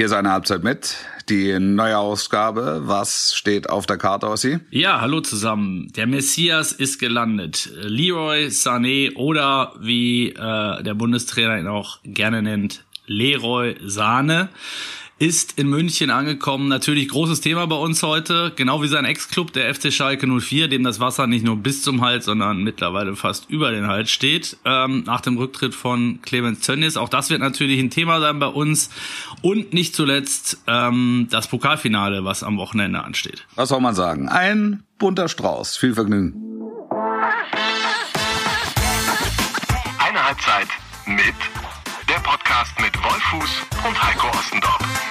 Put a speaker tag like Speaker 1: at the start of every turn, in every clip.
Speaker 1: Hier ist eine Halbzeit mit, die neue Ausgabe. Was steht auf der Karte, Ossi?
Speaker 2: Ja, hallo zusammen. Der Messias ist gelandet. Leroy Sané oder wie äh, der Bundestrainer ihn auch gerne nennt, Leroy Sahne ist in München angekommen. Natürlich großes Thema bei uns heute, genau wie sein Ex-Club, der FC Schalke 04, dem das Wasser nicht nur bis zum Hals, sondern mittlerweile fast über den Hals steht, ähm, nach dem Rücktritt von Clemens Tönnies. Auch das wird natürlich ein Thema sein bei uns. Und nicht zuletzt ähm, das Pokalfinale, was am Wochenende ansteht.
Speaker 1: Was soll man sagen? Ein bunter Strauß. Viel Vergnügen.
Speaker 3: Eine Halbzeit mit der Podcast mit Wolfuß und Heiko Ostendorf.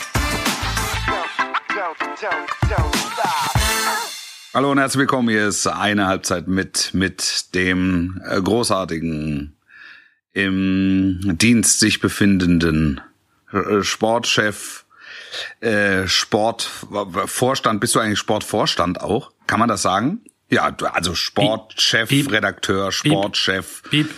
Speaker 1: Hallo und herzlich willkommen. Hier ist eine Halbzeit mit mit dem äh, großartigen im Dienst sich befindenden äh, Sportchef, äh, Sportvorstand. Bist du eigentlich Sportvorstand auch? Kann man das sagen? Ja, also Sportchef. Redakteur, Sportchef,
Speaker 2: Piep.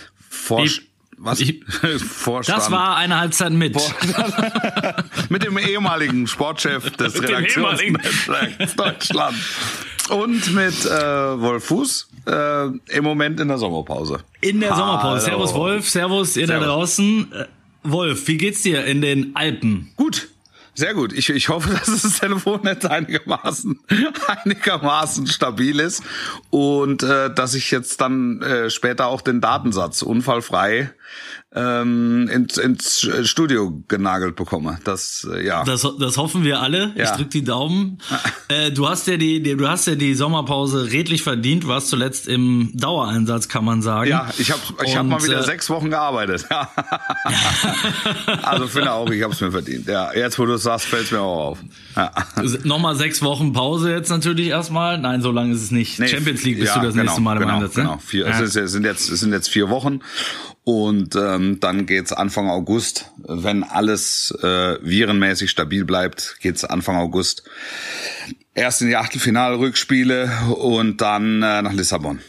Speaker 1: Was? Vorstand.
Speaker 2: Das war eine Halbzeit mit.
Speaker 1: mit dem ehemaligen Sportchef des. Redaktionsnetzwerks Deutschland und mit äh, Wolf Fuß äh, im Moment in der Sommerpause.
Speaker 2: In der Sommerpause.
Speaker 1: Hallo.
Speaker 2: Servus Wolf, Servus ihr da
Speaker 1: Servus.
Speaker 2: draußen. Äh, Wolf, wie geht's dir in den Alpen?
Speaker 1: Gut. Sehr gut. Ich, ich hoffe, dass das Telefonnetz einigermaßen, einigermaßen stabil ist und äh, dass ich jetzt dann äh, später auch den Datensatz unfallfrei ähm, ins, ins Studio genagelt bekomme. Das äh, ja.
Speaker 2: Das, das hoffen wir alle. Ich
Speaker 1: Ja.
Speaker 2: drück die Daumen. äh, du hast ja die, die, du hast ja die Sommerpause redlich verdient. Warst zuletzt im Dauereinsatz, kann man sagen.
Speaker 1: Ja, ich habe ich hab
Speaker 2: Und,
Speaker 1: mal wieder
Speaker 2: äh,
Speaker 1: sechs Wochen gearbeitet. also finde auch, ich habe es mir verdient. Ja, jetzt wo du es sagst, fällt mir auch auf. Ja.
Speaker 2: Nochmal sechs Wochen Pause jetzt natürlich erstmal. Nein, so lange ist es nicht.
Speaker 1: Nee,
Speaker 2: Champions League bist
Speaker 1: ja,
Speaker 2: du das
Speaker 1: genau,
Speaker 2: nächste Mal im
Speaker 1: genau,
Speaker 2: Einsatz, ne?
Speaker 1: Genau, vier,
Speaker 2: Ja.
Speaker 1: es, ist, es sind jetzt es sind jetzt vier Wochen und ähm, dann geht's Anfang August, wenn alles äh, virenmäßig stabil bleibt, geht's Anfang August erst in die Achtelfinalrückspiele und dann äh, nach Lissabon.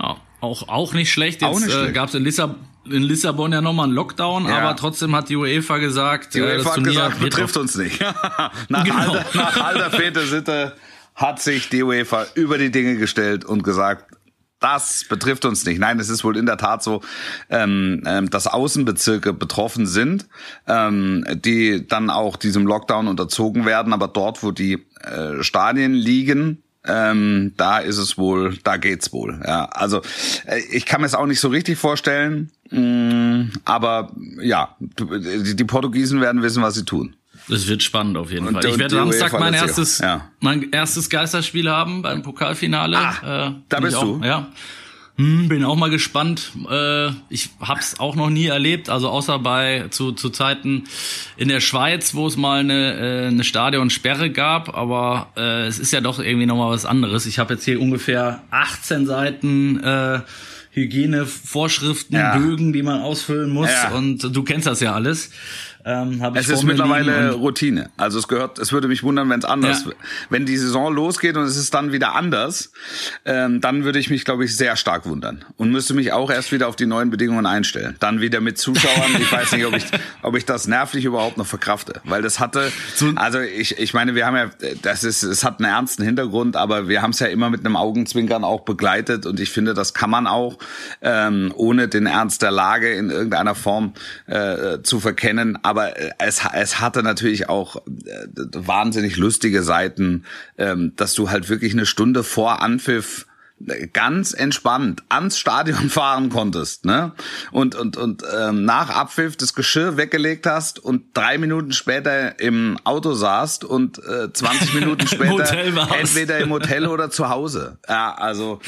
Speaker 2: Ja, auch, auch nicht schlecht.
Speaker 1: Auch
Speaker 2: Jetzt
Speaker 1: nicht
Speaker 2: äh,
Speaker 1: schlecht.
Speaker 2: gab es in, Lissab in Lissabon ja nochmal einen Lockdown,
Speaker 1: Ja.
Speaker 2: aber trotzdem hat die UEFA gesagt,
Speaker 1: Die
Speaker 2: äh, das
Speaker 1: UEFA hat
Speaker 2: Turnier
Speaker 1: gesagt, betrifft uns nicht. nach,
Speaker 2: Genau.
Speaker 1: alter, nach alter Sitte hat sich die UEFA über die Dinge gestellt und gesagt, das betrifft uns nicht. Nein, es ist wohl in der Tat so, ähm, ähm, dass Außenbezirke betroffen sind, ähm, die dann auch diesem Lockdown unterzogen werden. Aber dort, wo die äh, Stadien liegen, ähm, da ist es wohl, da geht's wohl. Ja, also äh, ich kann mir es auch nicht so richtig vorstellen, mh, aber ja, die, die Portugiesen werden wissen, was sie tun.
Speaker 2: Das wird spannend auf jeden
Speaker 1: Und-
Speaker 2: Fall. Ich werde Samstag mein erstes.
Speaker 1: Ja.
Speaker 2: mein erstes Geisterspiel haben beim Pokalfinale.
Speaker 1: Ah,
Speaker 2: äh,
Speaker 1: da
Speaker 2: bin
Speaker 1: bist
Speaker 2: auch,
Speaker 1: du?
Speaker 2: Ja. Hm, bin auch mal gespannt. Äh, ich hab's auch noch nie erlebt, also außer bei zu, zu Zeiten in der Schweiz, wo es mal eine, äh, eine Stadionsperre gab, aber äh, es ist ja doch irgendwie nochmal was anderes. Ich habe jetzt hier ungefähr 18 Seiten äh, Hygienevorschriften,
Speaker 1: Ja.
Speaker 2: Bögen, die man ausfüllen muss
Speaker 1: Ja.
Speaker 2: und du kennst das ja alles. Ähm, hab ich
Speaker 1: Es ist mittlerweile Routine. Also es gehört, es würde mich wundern, wenn es anders,
Speaker 2: Ja.
Speaker 1: wenn die Saison losgeht und es ist dann wieder anders, ähm, dann würde ich mich, glaube ich, sehr stark wundern und müsste mich auch erst wieder auf die neuen Bedingungen einstellen. Dann wieder mit Zuschauern. ich weiß nicht, ob ich, ob ich das nervlich überhaupt noch verkrafte, weil das hatte, also ich, ich meine, wir haben ja, das ist, es hat einen ernsten Hintergrund, aber wir haben es ja immer mit einem Augenzwinkern auch begleitet und ich finde, das kann man auch ähm, ohne den Ernst der Lage in irgendeiner Form äh, zu verkennen. Aber äh, es, es hatte natürlich auch äh, wahnsinnig lustige Seiten, ähm, dass du halt wirklich eine Stunde vor Anpfiff ganz entspannt ans Stadion fahren konntest, ne? Und und und ähm, nach Abpfiff das Geschirr weggelegt hast und drei Minuten später im Auto saßt und äh, 20 Minuten später entweder im Hotel oder zu Hause. Ja, also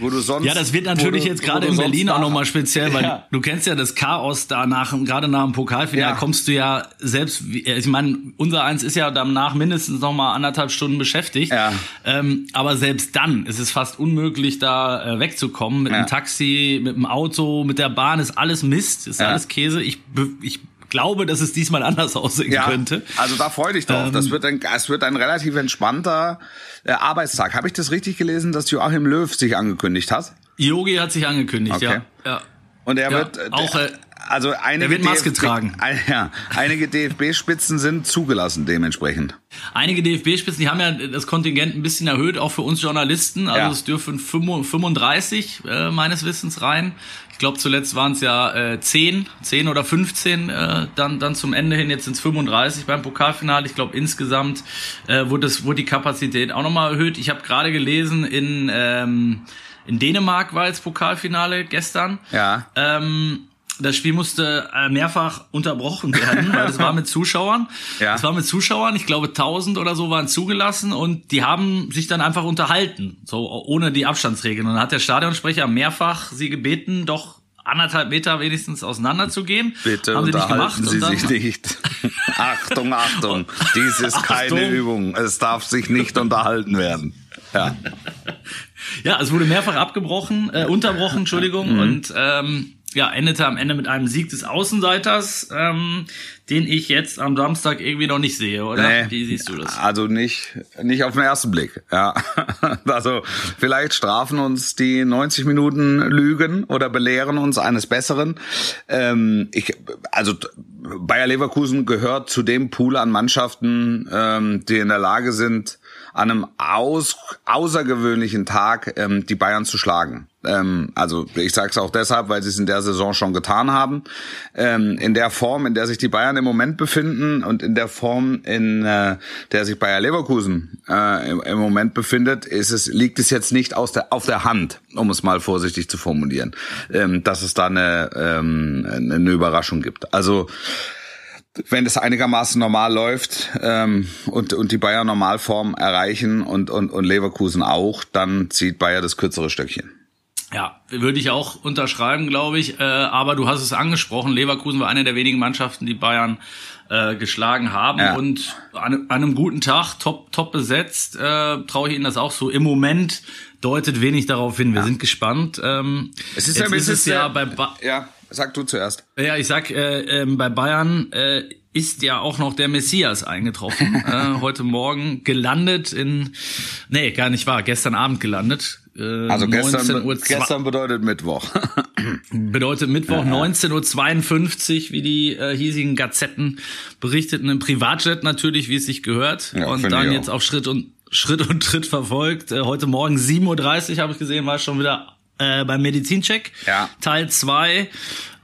Speaker 1: wo du sonst
Speaker 2: Ja, das wird natürlich
Speaker 1: du-
Speaker 2: jetzt gerade in Berlin auch nochmal speziell, weil
Speaker 1: Ja.
Speaker 2: du kennst ja das Chaos da nach, gerade nach dem Pokalfinale
Speaker 1: Ja.
Speaker 2: kommst du ja selbst, wie- ich meine, unser eins ist ja danach mindestens nochmal anderthalb Stunden beschäftigt.
Speaker 1: Ja.
Speaker 2: Ähm, aber selbst dann ist es fast unmöglich, da äh, wegzukommen. Mit
Speaker 1: Ja.
Speaker 2: dem Taxi, mit dem Auto, mit der Bahn ist alles Mist, ist
Speaker 1: Ja.
Speaker 2: alles Käse. Ich, ich glaube, dass es diesmal anders aussehen
Speaker 1: ja,
Speaker 2: könnte.
Speaker 1: Also da freu dich drauf.
Speaker 2: Ähm,
Speaker 1: das wird ein, es wird ein relativ entspannter äh, Arbeitstag. Habe ich das richtig gelesen, dass Joachim Löw sich angekündigt hat?
Speaker 2: Yogi hat sich angekündigt,
Speaker 1: Okay.
Speaker 2: ja. ja.
Speaker 1: Und er
Speaker 2: Ja,
Speaker 1: wird äh,
Speaker 2: auch,
Speaker 1: der,
Speaker 2: äh,
Speaker 1: also einige
Speaker 2: Der wird Maske
Speaker 1: DFB
Speaker 2: tragen.
Speaker 1: Ein, ja, einige DFB-Spitzen sind zugelassen dementsprechend.
Speaker 2: Einige DFB-Spitzen, die haben ja das Kontingent ein bisschen erhöht, auch für uns Journalisten. Also
Speaker 1: Ja.
Speaker 2: es dürfen 35 äh, meines Wissens rein. Ich glaube, zuletzt waren es ja äh, 10, 10 oder 15 äh, dann, dann zum Ende hin. Jetzt sind es 35 beim Pokalfinale. Ich glaube, insgesamt äh, wurde, das, wurde die Kapazität auch nochmal erhöht. Ich habe gerade gelesen, in, ähm, in Dänemark war jetzt Pokalfinale gestern.
Speaker 1: Ja.
Speaker 2: Ähm, das Spiel musste äh, mehrfach unterbrochen werden, weil es war mit Zuschauern.
Speaker 1: Ja.
Speaker 2: Es war mit Zuschauern, ich glaube 1000 oder so waren zugelassen und die haben sich dann einfach unterhalten, so ohne die Abstandsregeln. Und dann hat der Stadionsprecher mehrfach sie gebeten, doch anderthalb Meter wenigstens auseinander zu gehen.
Speaker 1: Bitte
Speaker 2: haben sie nicht
Speaker 1: unterhalten
Speaker 2: gemacht.
Speaker 1: Sie
Speaker 2: dann,
Speaker 1: sich nicht. Achtung, Achtung. Dies ist keine
Speaker 2: Achtung.
Speaker 1: Übung. Es darf sich nicht unterhalten werden. Ja.
Speaker 2: Ja, es wurde mehrfach abgebrochen, äh, unterbrochen, Entschuldigung,
Speaker 1: Mhm.
Speaker 2: und ähm, ja, endete am Ende mit einem Sieg des Außenseiters, ähm, den ich jetzt am Samstag irgendwie noch nicht sehe, oder?
Speaker 1: Nee,
Speaker 2: Wie siehst du das?
Speaker 1: Also nicht, nicht auf den ersten Blick. Ja. Also vielleicht strafen uns die 90 Minuten Lügen oder belehren uns eines Besseren. Ähm, ich, also Bayer Leverkusen gehört zu dem Pool an Mannschaften, ähm, die in der Lage sind, an einem aus, außergewöhnlichen Tag ähm, die Bayern zu schlagen. Ähm, also ich sage es auch deshalb, weil sie es in der Saison schon getan haben. Ähm, in der Form, in der sich die Bayern im Moment befinden und in der Form, in äh, der sich Bayer Leverkusen äh, im, im Moment befindet, ist es liegt es jetzt nicht aus der auf der Hand, um es mal vorsichtig zu formulieren, ähm, dass es da eine, ähm, eine Überraschung gibt. Also wenn es einigermaßen normal läuft ähm, und, und die Bayern Normalform erreichen und, und, und Leverkusen auch, dann zieht Bayer das kürzere Stöckchen.
Speaker 2: Ja, würde ich auch unterschreiben, glaube ich. Äh, aber du hast es angesprochen, Leverkusen war eine der wenigen Mannschaften, die Bayern äh, geschlagen haben.
Speaker 1: Ja.
Speaker 2: Und an, an einem guten Tag, top, top besetzt, äh, traue ich Ihnen das auch so. Im Moment deutet wenig darauf hin. Wir sind gespannt. Ähm,
Speaker 1: Es ist
Speaker 2: jetzt
Speaker 1: ja,
Speaker 2: ist es ja
Speaker 1: äh,
Speaker 2: bei ba
Speaker 1: ja, sag du zuerst.
Speaker 2: ja, ich sag, äh, ähm, bei Bayern äh, ist ja auch noch der Messias eingetroffen. äh, heute Morgen gelandet in, nee, gar nicht wahr, gestern Abend gelandet. Äh,
Speaker 1: Also gestern,
Speaker 2: 19 Uhr
Speaker 1: gestern bedeutet Mittwoch.
Speaker 2: Bedeutet Mittwoch 19.52 Uhr, wie die äh, hiesigen Gazetten berichteten, im Privatjet natürlich, wie es sich gehört.
Speaker 1: Ja,
Speaker 2: und dann jetzt
Speaker 1: auch.
Speaker 2: auf Schritt und Schritt und Tritt verfolgt. Äh, heute Morgen 7.30 Uhr habe ich gesehen, war schon wieder äh, beim Medizincheck.
Speaker 1: Ja.
Speaker 2: Teil 2.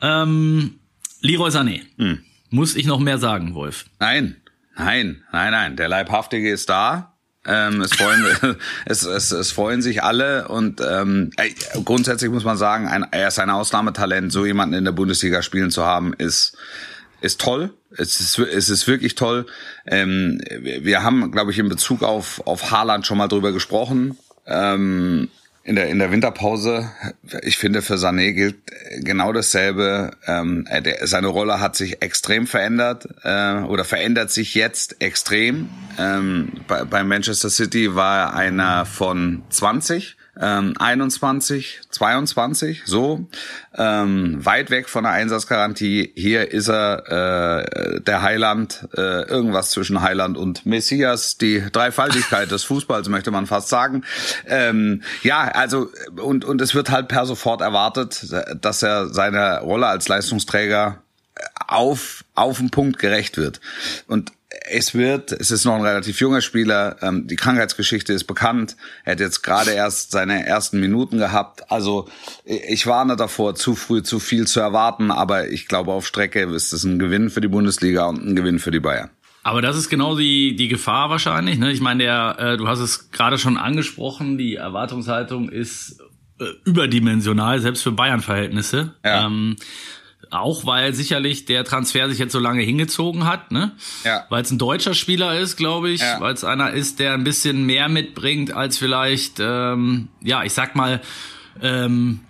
Speaker 2: Ähm, Leroy Sané.
Speaker 1: Hm.
Speaker 2: Muss ich noch mehr sagen, Wolf?
Speaker 1: Nein, nein, nein, nein. Der Leibhaftige ist da. Ähm, es, freuen, es, es, es freuen sich alle und ähm, äh, grundsätzlich muss man sagen, ein, er ist ein Ausnahmetalent. So jemanden in der Bundesliga spielen zu haben, ist ist toll. Es ist, es ist wirklich toll. Ähm, wir wir haben, glaube ich, in Bezug auf auf Haaland schon mal drüber gesprochen. Ähm, in der in der Winterpause. Ich finde für Sané gilt genau dasselbe. Ähm, er- der, seine Rolle hat sich extrem verändert äh, oder verändert sich jetzt extrem. Ähm, bei, bei Manchester City war er einer von 20 ähm, 21, 22, so ähm, weit weg von der Einsatzgarantie. Hier ist er äh, der Heiland, äh, irgendwas zwischen Heiland und Messias, die Dreifaltigkeit des Fußballs möchte man fast sagen. Ähm, ja, also und und es wird halt per sofort erwartet, dass er seiner Rolle als Leistungsträger auf auf den Punkt gerecht wird und es wird, es ist noch ein relativ junger Spieler, ähm, die Krankheitsgeschichte ist bekannt, er hat jetzt gerade erst seine ersten Minuten gehabt, also ich warne davor, zu früh zu viel zu erwarten, aber ich glaube auf Strecke ist es ein Gewinn für die Bundesliga und ein Gewinn für die Bayern.
Speaker 2: Aber das ist genau die, die Gefahr wahrscheinlich. Ne? Ich meine, der, äh, du hast es gerade schon angesprochen, die Erwartungshaltung ist äh, überdimensional, selbst für Bayern-Verhältnisse.
Speaker 1: Ja.
Speaker 2: Ähm, auch weil sicherlich der Transfer sich jetzt so lange hingezogen hat, ne?
Speaker 1: Ja.
Speaker 2: Weil es ein deutscher Spieler ist, glaube ich,
Speaker 1: Ja.
Speaker 2: weil es einer ist, der ein bisschen mehr mitbringt als vielleicht, ähm, ja, ich sag mal, ähm,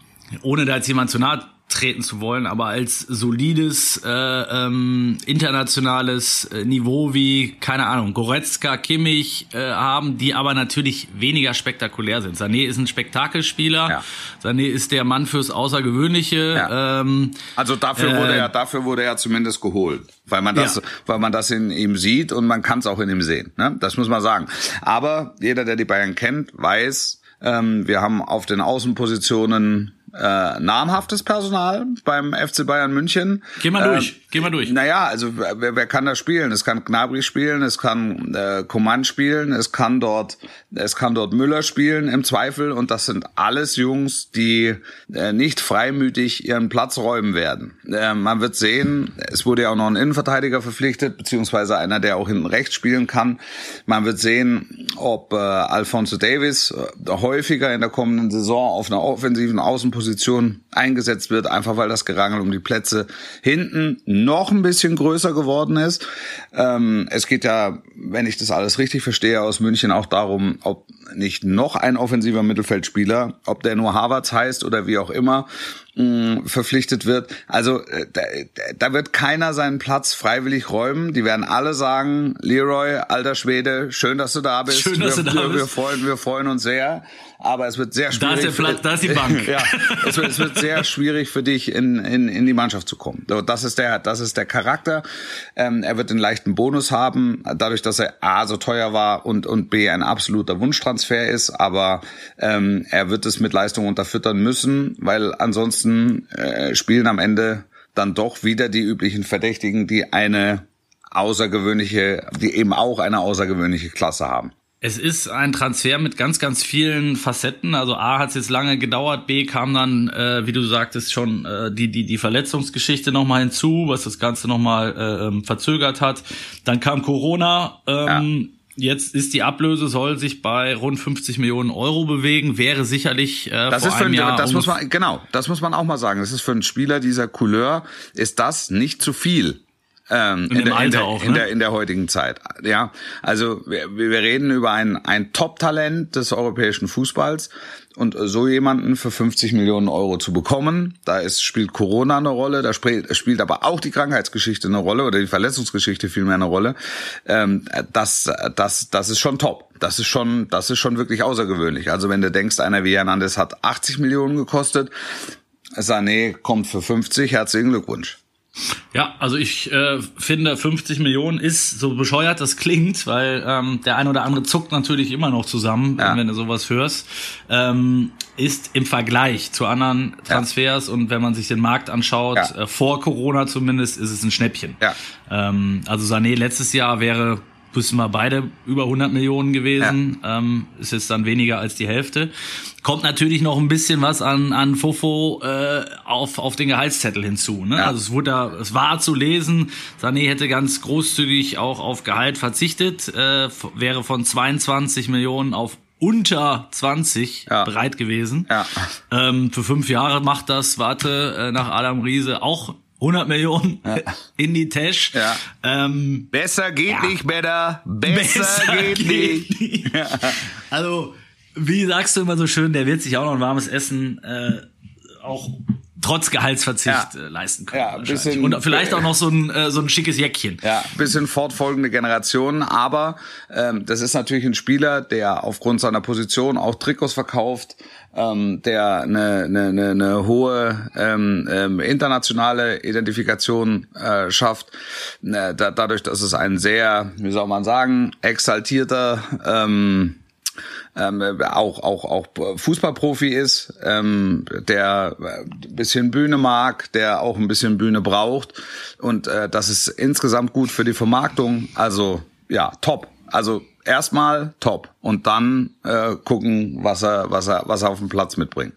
Speaker 2: ohne da jetzt jemand zu nahe treten zu wollen, aber als solides äh, ähm, internationales äh, Niveau wie, keine Ahnung, Goretzka, Kimmich äh, haben, die aber natürlich weniger spektakulär sind. Sané ist ein Spektakelspieler,
Speaker 1: Ja.
Speaker 2: Sané ist der Mann fürs Außergewöhnliche.
Speaker 1: Ja.
Speaker 2: Ähm,
Speaker 1: Also dafür
Speaker 2: Äh,
Speaker 1: wurde er, dafür wurde er zumindest geholt, weil man das,
Speaker 2: Ja.
Speaker 1: weil man das in ihm sieht und man kann es auch in ihm sehen. Ne? Das muss man sagen. Aber jeder, der die Bayern kennt, weiß, ähm, wir haben auf den Außenpositionen äh, namhaftes Personal beim FC Bayern München.
Speaker 2: Geh mal durch, äh, geh mal durch.
Speaker 1: Naja, also wer, wer kann da spielen? Es kann Gnabry spielen, es kann äh, Coman spielen, es kann dort, es kann dort Müller spielen im Zweifel und das sind alles Jungs, die äh, nicht freimütig ihren Platz räumen werden. Äh, man wird sehen, es wurde ja auch noch ein Innenverteidiger verpflichtet, beziehungsweise einer, der auch hinten rechts spielen kann. Man wird sehen, ob äh, Alfonso Davis äh, häufiger in der kommenden Saison auf einer offensiven Außenposition Position eingesetzt wird, einfach weil das Gerangel um die Plätze hinten noch ein bisschen größer geworden ist. Ähm, es geht ja, wenn ich das alles richtig verstehe, aus München auch darum, ob nicht noch ein offensiver Mittelfeldspieler, ob der nur Harvards heißt oder wie auch immer, mh, verpflichtet wird. Also äh, da, da wird keiner seinen Platz freiwillig räumen. Die werden alle sagen, Leroy, alter Schwede, schön, dass du da bist.
Speaker 2: Schön, dass
Speaker 1: wir,
Speaker 2: du da
Speaker 1: wir,
Speaker 2: bist.
Speaker 1: Wir freuen, wir freuen uns sehr. Aber es wird sehr schwierig.
Speaker 2: Da ist der Platz, da ist die Bank.
Speaker 1: ja, es wird, es wird sehr schwierig für dich in, in, in die Mannschaft zu kommen. Das ist der, das ist der Charakter. Ähm, er wird einen leichten Bonus haben, dadurch, dass er A so teuer war und, und B ein absoluter Wunschtransfer ist. Aber ähm, er wird es mit Leistung unterfüttern müssen, weil ansonsten äh, spielen am Ende dann doch wieder die üblichen Verdächtigen, die eine außergewöhnliche, die eben auch eine außergewöhnliche Klasse haben.
Speaker 2: Es ist ein Transfer mit ganz, ganz vielen Facetten. Also A hat es jetzt lange gedauert, B kam dann, äh, wie du sagtest, schon äh, die, die, die Verletzungsgeschichte nochmal hinzu, was das Ganze nochmal äh, ähm, verzögert hat. Dann kam Corona. Ähm, ja. Jetzt ist die Ablöse, soll sich bei rund 50 Millionen Euro bewegen, wäre sicherlich äh,
Speaker 1: das
Speaker 2: vor
Speaker 1: ist für
Speaker 2: einem
Speaker 1: ein,
Speaker 2: Jahr
Speaker 1: das muss man genau, das muss man auch mal sagen. Das ist für einen Spieler dieser Couleur ist das nicht zu viel. Ähm, in, in, der, in, der, auch, ne? in, der, in der heutigen Zeit. Ja, also wir, wir reden über ein, ein Top-Talent des europäischen Fußballs und so jemanden für 50 Millionen Euro zu bekommen, da ist, spielt Corona eine Rolle, da spielt, spielt aber auch die Krankheitsgeschichte eine Rolle oder die Verletzungsgeschichte vielmehr eine Rolle. Ähm, das, das, das ist schon top. Das ist schon, das ist schon wirklich außergewöhnlich. Also wenn du denkst, einer wie Hernandez hat 80 Millionen gekostet, Sané kommt für 50, herzlichen Glückwunsch.
Speaker 2: Ja, also ich äh, finde 50 Millionen ist so bescheuert das klingt, weil ähm, der ein oder andere zuckt natürlich immer noch zusammen, ja. wenn du sowas hörst. Ähm, ist im Vergleich zu anderen Transfers ja. und wenn man sich den Markt anschaut, ja. äh, vor Corona zumindest, ist es ein Schnäppchen.
Speaker 1: Ja.
Speaker 2: Ähm, also Sané letztes Jahr wäre müssen wir beide über 100 Millionen gewesen. Ähm, ist jetzt dann weniger als die Hälfte. Kommt natürlich noch ein bisschen was an, an Fofo äh, auf, auf den Gehaltszettel hinzu. Ne? Ja. Also es wurde da, es war zu lesen, Sané hätte ganz großzügig auch auf Gehalt verzichtet, äh, wäre von 22 Millionen auf unter 20 ja. bereit gewesen.
Speaker 1: Ja.
Speaker 2: Ähm, für fünf Jahre macht das, warte, äh, nach Adam Riese auch 100 Millionen ja. in die Tasche.
Speaker 1: Ja. Ähm, besser geht ja. nicht, better. Besser, besser geht, geht, nicht.
Speaker 2: nicht. Also, wie sagst du immer so schön, der wird sich auch noch ein warmes Essen äh, auch trotz Gehaltsverzicht ja. äh, leisten können.
Speaker 1: Ja, bisschen,
Speaker 2: und vielleicht auch noch so ein äh, so ein schickes Jäckchen.
Speaker 1: Ja, bisschen fortfolgende Generationen, aber ähm, das ist natürlich ein Spieler, der aufgrund seiner Position auch Trikots verkauft, ähm, der eine, eine, eine, eine hohe ähm, ähm, internationale Identifikation äh, schafft, äh, da, dadurch, dass es ein sehr, wie soll man sagen, exaltierter ähm, ähm, auch auch auch Fußballprofi ist, ähm, der ein bisschen Bühne mag, der auch ein bisschen Bühne braucht und äh, das ist insgesamt gut für die Vermarktung. Also ja, top. Also erstmal top und dann äh, gucken, was er, was er, was er auf dem Platz mitbringt.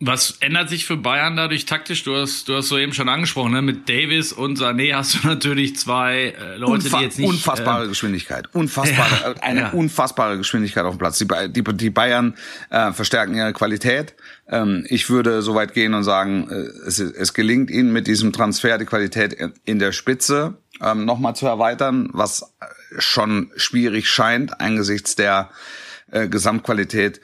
Speaker 2: Was ändert sich für Bayern dadurch taktisch? Du hast, du hast soeben schon angesprochen, ne? mit Davis und Sané hast du natürlich zwei äh, Leute, Unfa die jetzt nicht
Speaker 1: unfassbare äh, Geschwindigkeit, unfassbare, ja, eine ja. unfassbare Geschwindigkeit auf dem Platz. Die, die, die Bayern äh, verstärken ihre Qualität. Ähm, ich würde so weit gehen und sagen, äh, es, es gelingt ihnen mit diesem Transfer die Qualität in der Spitze ähm, nochmal zu erweitern, was schon schwierig scheint angesichts der äh, Gesamtqualität,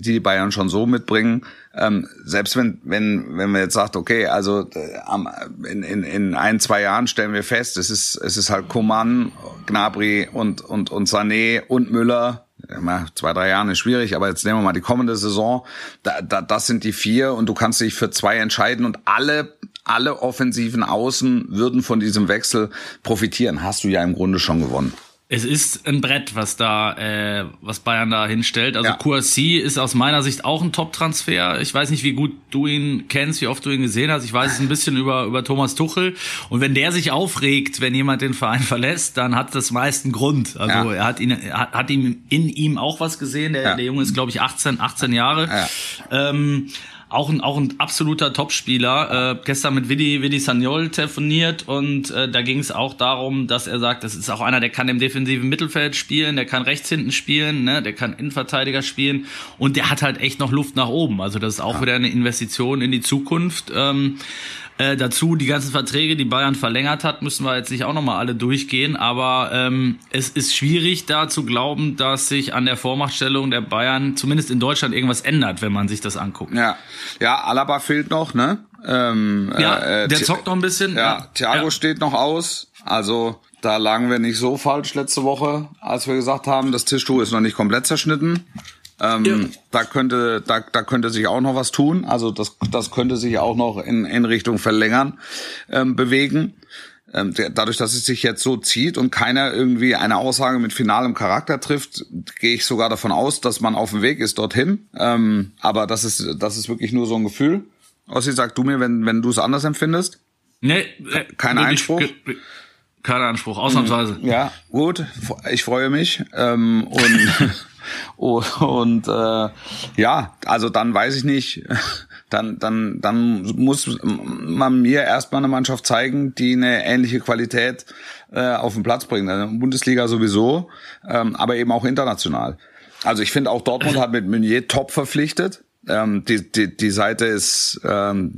Speaker 1: die die Bayern schon so mitbringen. Ähm, selbst wenn wenn wenn wir jetzt sagt, okay, also äh, in, in, in ein zwei Jahren stellen wir fest, es ist es ist halt Coman, Gnabry und und und Sané und Müller. Zwei, drei Jahre ist schwierig, aber jetzt nehmen wir mal die kommende Saison. Da, da, das sind die vier und du kannst dich für zwei entscheiden und alle alle offensiven Außen würden von diesem Wechsel profitieren. Hast du ja im Grunde schon gewonnen.
Speaker 2: Es ist ein Brett, was da, äh, was Bayern da hinstellt. Also
Speaker 1: Ja.
Speaker 2: Kouassi ist aus meiner Sicht auch ein Top-Transfer. Ich weiß nicht, wie gut du ihn kennst, wie oft du ihn gesehen hast. Ich weiß es ein bisschen über, über Thomas Tuchel. Und wenn der sich aufregt, wenn jemand den Verein verlässt, dann hat das meist einen Grund. Also
Speaker 1: Ja.
Speaker 2: er hat ihn, er hat, hat ihm in ihm auch was gesehen. Der,
Speaker 1: Ja.
Speaker 2: der Junge ist, glaube ich, 18, 18 Jahre.
Speaker 1: Ja.
Speaker 2: Ähm, auch ein, auch ein absoluter Topspieler. Äh, gestern mit Vidi, Vidi Sagnol telefoniert und äh, da ging es auch darum, dass er sagt, das ist auch einer, der kann im defensiven Mittelfeld spielen, der kann rechts hinten spielen, ne, der kann Innenverteidiger spielen und der hat halt echt noch Luft nach oben. Also das ist auch wieder eine Investition in die Zukunft. Ähm, äh, dazu die ganzen Verträge, die Bayern verlängert hat, müssen wir jetzt nicht auch nochmal alle durchgehen, aber ähm, es ist schwierig da zu glauben, dass sich an der Vormachtstellung der Bayern zumindest in Deutschland irgendwas ändert, wenn man sich das anguckt.
Speaker 1: Ja, ja, Alaba fehlt noch, ne? Ähm,
Speaker 2: Ja,
Speaker 1: äh,
Speaker 2: der zockt noch ein bisschen.
Speaker 1: Ja, Thiago
Speaker 2: ja.
Speaker 1: steht noch aus. Also da lagen wir nicht so falsch letzte Woche, als wir gesagt haben, das Tischtuch ist noch nicht komplett zerschnitten. Ähm,
Speaker 2: Ja.
Speaker 1: Da könnte, da, da könnte sich auch noch was tun. Also das, das könnte sich auch noch in, in Richtung Verlängern ähm, bewegen. Ähm, der, dadurch, dass es sich jetzt so zieht und keiner irgendwie eine Aussage mit finalem Charakter trifft, gehe ich sogar davon aus, dass man auf dem Weg ist dorthin. Ähm, aber das ist, das ist wirklich nur so ein Gefühl. Ossi, sag du mir, wenn, wenn du es anders empfindest.
Speaker 2: Nee, äh,
Speaker 1: Kein Einspruch?
Speaker 2: Kein Einspruch, ausnahmsweise.
Speaker 1: Ja, gut. Ich freue mich. Ähm, und und äh, ja, also dann weiß ich nicht. Dann, dann, dann muss man mir erstmal eine Mannschaft zeigen, die eine ähnliche Qualität äh, auf den Platz bringt. Also Bundesliga sowieso, ähm, aber eben auch international. Also ich finde auch Dortmund hat mit Meunier top verpflichtet. Ähm, die, die, die Seite ist, ähm,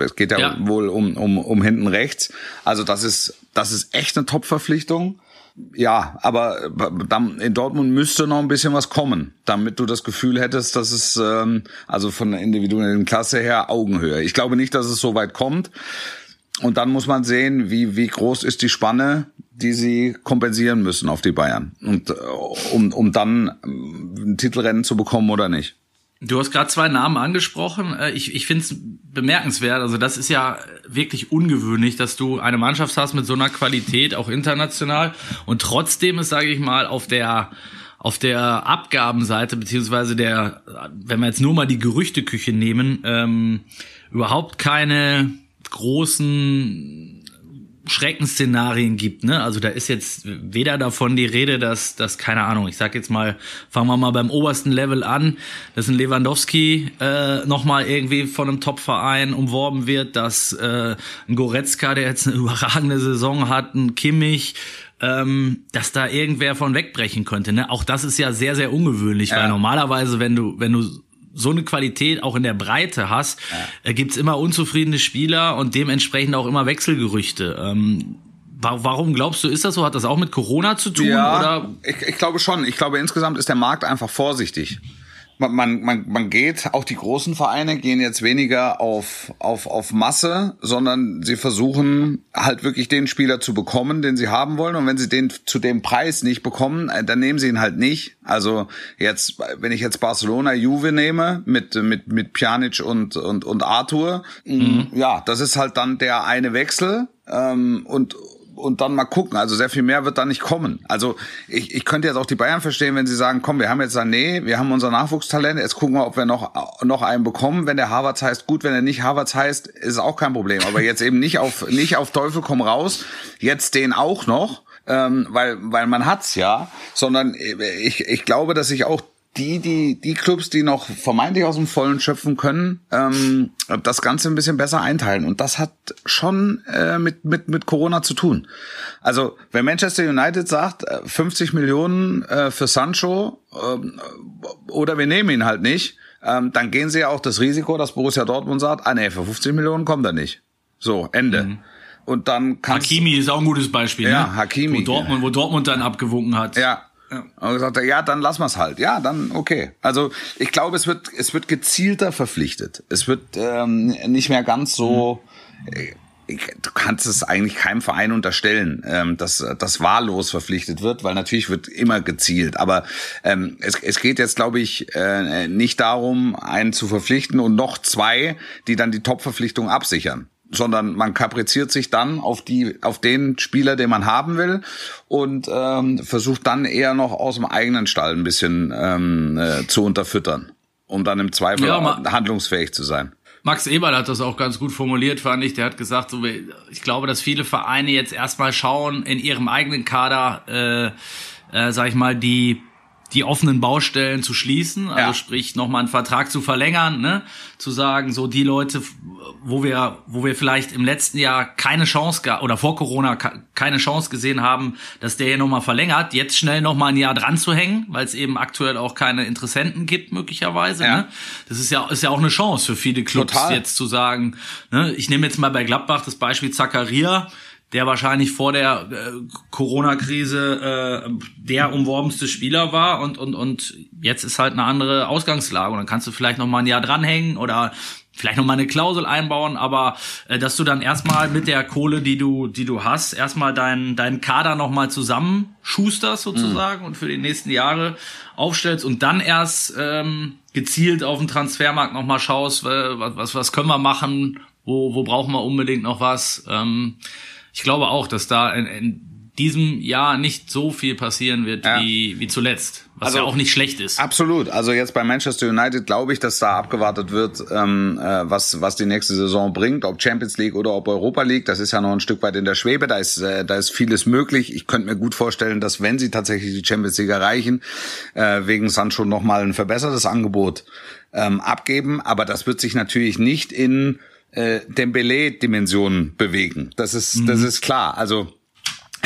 Speaker 1: es geht ja,
Speaker 2: Ja.
Speaker 1: wohl um, um, um hinten rechts. Also das ist, das ist echt eine Top-Verpflichtung. Ja, aber dann in Dortmund müsste noch ein bisschen was kommen, damit du das Gefühl hättest, dass es ähm, also von der individuellen Klasse her Augenhöhe. Ich glaube nicht, dass es so weit kommt. Und dann muss man sehen, wie wie groß ist die Spanne, die sie kompensieren müssen auf die Bayern und äh, um um dann ähm, ein Titelrennen zu bekommen oder nicht.
Speaker 2: Du hast gerade zwei Namen angesprochen. Äh, Ich, ich finde es bemerkenswert. Also das ist ja wirklich ungewöhnlich, dass du eine Mannschaft hast mit so einer Qualität, auch international. Und trotzdem ist, sage ich mal, auf der auf der Abgabenseite beziehungsweise der, wenn wir jetzt nur mal die Gerüchteküche nehmen, ähm, überhaupt keine großen Schreckensszenarien gibt, ne? Also da ist jetzt weder davon die Rede, dass, dass keine Ahnung, ich sag jetzt mal, fangen wir mal beim obersten Level an, dass ein Lewandowski äh, nochmal irgendwie von einem Top-Verein umworben wird, dass äh, ein Goretzka, der jetzt eine überragende Saison hat, ein Kimmich, ähm, dass da irgendwer von wegbrechen könnte, ne? Auch das ist ja sehr, sehr ungewöhnlich, weil
Speaker 1: Ja.
Speaker 2: normalerweise, wenn du, wenn du so eine Qualität auch in der Breite hast, äh, gibt's immer unzufriedene Spieler und dementsprechend auch immer Wechselgerüchte. Ähm, wa warum glaubst du, ist das so? Hat das auch mit Corona zu tun? oder?
Speaker 1: ich, ich glaube schon. Ich glaube insgesamt ist der Markt einfach vorsichtig. Man, man, man, man geht, auch die großen Vereine gehen jetzt weniger auf, auf, auf Masse, sondern sie versuchen halt wirklich den Spieler zu bekommen, den sie haben wollen. Und wenn sie den zu dem Preis nicht bekommen, äh, dann nehmen sie ihn halt nicht. Also jetzt, wenn ich jetzt Barcelona, Juve nehme, mit, mit, mit Pjanic und, und, und Arthur, ja, das ist halt dann der eine Wechsel. Ähm, und, und dann mal gucken. Also sehr viel mehr wird da nicht kommen. Also ich, ich könnte jetzt auch die Bayern verstehen, wenn sie sagen, komm, wir haben jetzt Sané, wir haben unser Nachwuchstalent, jetzt gucken wir, ob wir noch, noch einen bekommen. Wenn der Harvards heißt, gut, wenn er nicht Harvards heißt, ist auch kein Problem. Aber jetzt eben nicht auf, nicht auf Teufel komm raus, jetzt den auch noch, ähm, weil, weil man hat's ja, sondern ich, ich glaube, dass sich auch die, die, die Clubs, die noch vermeintlich aus dem Vollen schöpfen können, ähm, das Ganze ein bisschen besser einteilen. Und das hat schon äh, mit, mit, mit Corona zu tun. Also, wenn Manchester United sagt, äh, 50 Millionen äh, für Sancho ähm, oder wir nehmen ihn halt nicht, ähm, dann gehen sie ja auch das Risiko, dass Borussia Dortmund sagt, ah nee, für 50 Millionen kommt er nicht. So, Ende. Und dann kann
Speaker 2: Hakimi ist auch ein gutes Beispiel.
Speaker 1: Ja,
Speaker 2: ne?
Speaker 1: Hakimi.
Speaker 2: Wo Dortmund, wo Dortmund dann abgewunken hat.
Speaker 1: Ja. Und gesagt, hat, ja, dann lassen wir's halt. Ja, dann okay. Also ich glaube, es wird es wird gezielter verpflichtet. Es wird ähm, nicht mehr ganz so. äh, Du kannst es eigentlich keinem Verein unterstellen, ähm, dass das wahllos verpflichtet wird, weil natürlich wird immer gezielt. Aber ähm, es, es geht jetzt, glaube ich, äh, nicht darum, einen zu verpflichten und noch zwei, die dann die Top-Verpflichtung absichern sondern man kapriziert sich dann auf die, auf den Spieler, den man haben will und ähm, versucht dann eher noch aus dem eigenen Stall ein bisschen ähm, äh, zu unterfüttern, um dann im Zweifel
Speaker 2: Ja,
Speaker 1: handlungsfähig zu sein.
Speaker 2: Max Eberl hat das auch ganz gut formuliert, fand ich. Der hat gesagt, so, ich glaube, dass viele Vereine jetzt erstmal schauen, in ihrem eigenen Kader, äh, äh, sag ich mal, die die offenen Baustellen zu schließen, also
Speaker 1: Ja.
Speaker 2: sprich nochmal einen Vertrag zu verlängern, ne? zu sagen, so die Leute, wo wir, wo wir vielleicht im letzten Jahr keine Chance oder vor Corona keine Chance gesehen haben, dass der hier nochmal verlängert, jetzt schnell nochmal ein Jahr dran zu hängen, weil es eben aktuell auch keine Interessenten gibt möglicherweise.
Speaker 1: Ja.
Speaker 2: Ne? Das ist ja ist ja auch eine Chance für viele Clubs
Speaker 1: Total.
Speaker 2: jetzt zu sagen. Ne? Ich nehme jetzt mal bei Gladbach das Beispiel Zakaria der wahrscheinlich vor der äh, Corona-Krise äh, der umworbenste Spieler war und und und jetzt ist halt eine andere Ausgangslage. Und dann kannst du vielleicht noch mal ein Jahr dranhängen oder vielleicht noch mal eine Klausel einbauen, aber äh, dass du dann erstmal mit der Kohle, die du die du hast, erstmal deinen deinen Kader noch mal zusammenschusterst sozusagen und für die nächsten Jahre aufstellst und dann erst ähm, gezielt auf den Transfermarkt noch mal schaust, äh, was was was können wir machen, wo wo brauchen wir unbedingt noch was. Ähm, ich glaube auch, dass da in, in diesem Jahr nicht so viel passieren wird
Speaker 1: Ja.
Speaker 2: wie, wie zuletzt. Was
Speaker 1: Also-
Speaker 2: ja auch nicht schlecht ist.
Speaker 1: Absolut. Also jetzt bei Manchester United glaube ich, dass da abgewartet wird, ähm, äh, was was die nächste Saison bringt, ob Champions League oder ob Europa League. Das ist ja noch ein Stück weit in der Schwebe. Da ist äh, da ist vieles möglich. Ich könnte mir gut vorstellen, dass wenn sie tatsächlich die Champions League erreichen, äh, wegen Sancho noch mal ein verbessertes Angebot ähm, abgeben. Aber das wird sich natürlich nicht in äh, Dembele-Dimensionen bewegen. Das ist das ist klar. Also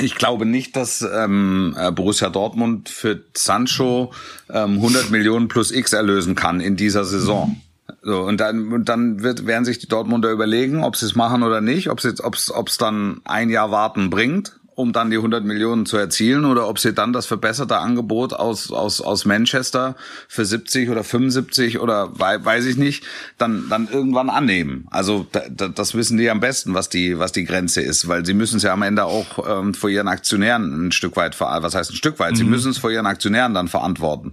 Speaker 1: ich glaube nicht, dass ähm, äh, Borussia Dortmund für Sancho ähm, 100 Millionen plus X erlösen kann in dieser Saison. So, und dann, und dann wird, werden sich die Dortmunder überlegen, ob sie es machen oder nicht, ob es ob's, ob's dann ein Jahr warten bringt, um dann die 100 Millionen zu erzielen, oder ob sie dann das verbesserte Angebot aus, aus, aus Manchester für 70 oder 75 oder wei- weiß ich nicht, dann, dann irgendwann annehmen. Also da, da, das wissen die am besten, was die, was die Grenze ist, weil sie müssen es ja am Ende auch ähm, vor ihren Aktionären ein Stück weit, was heißt ein Stück weit, sie müssen es vor ihren Aktionären dann verantworten.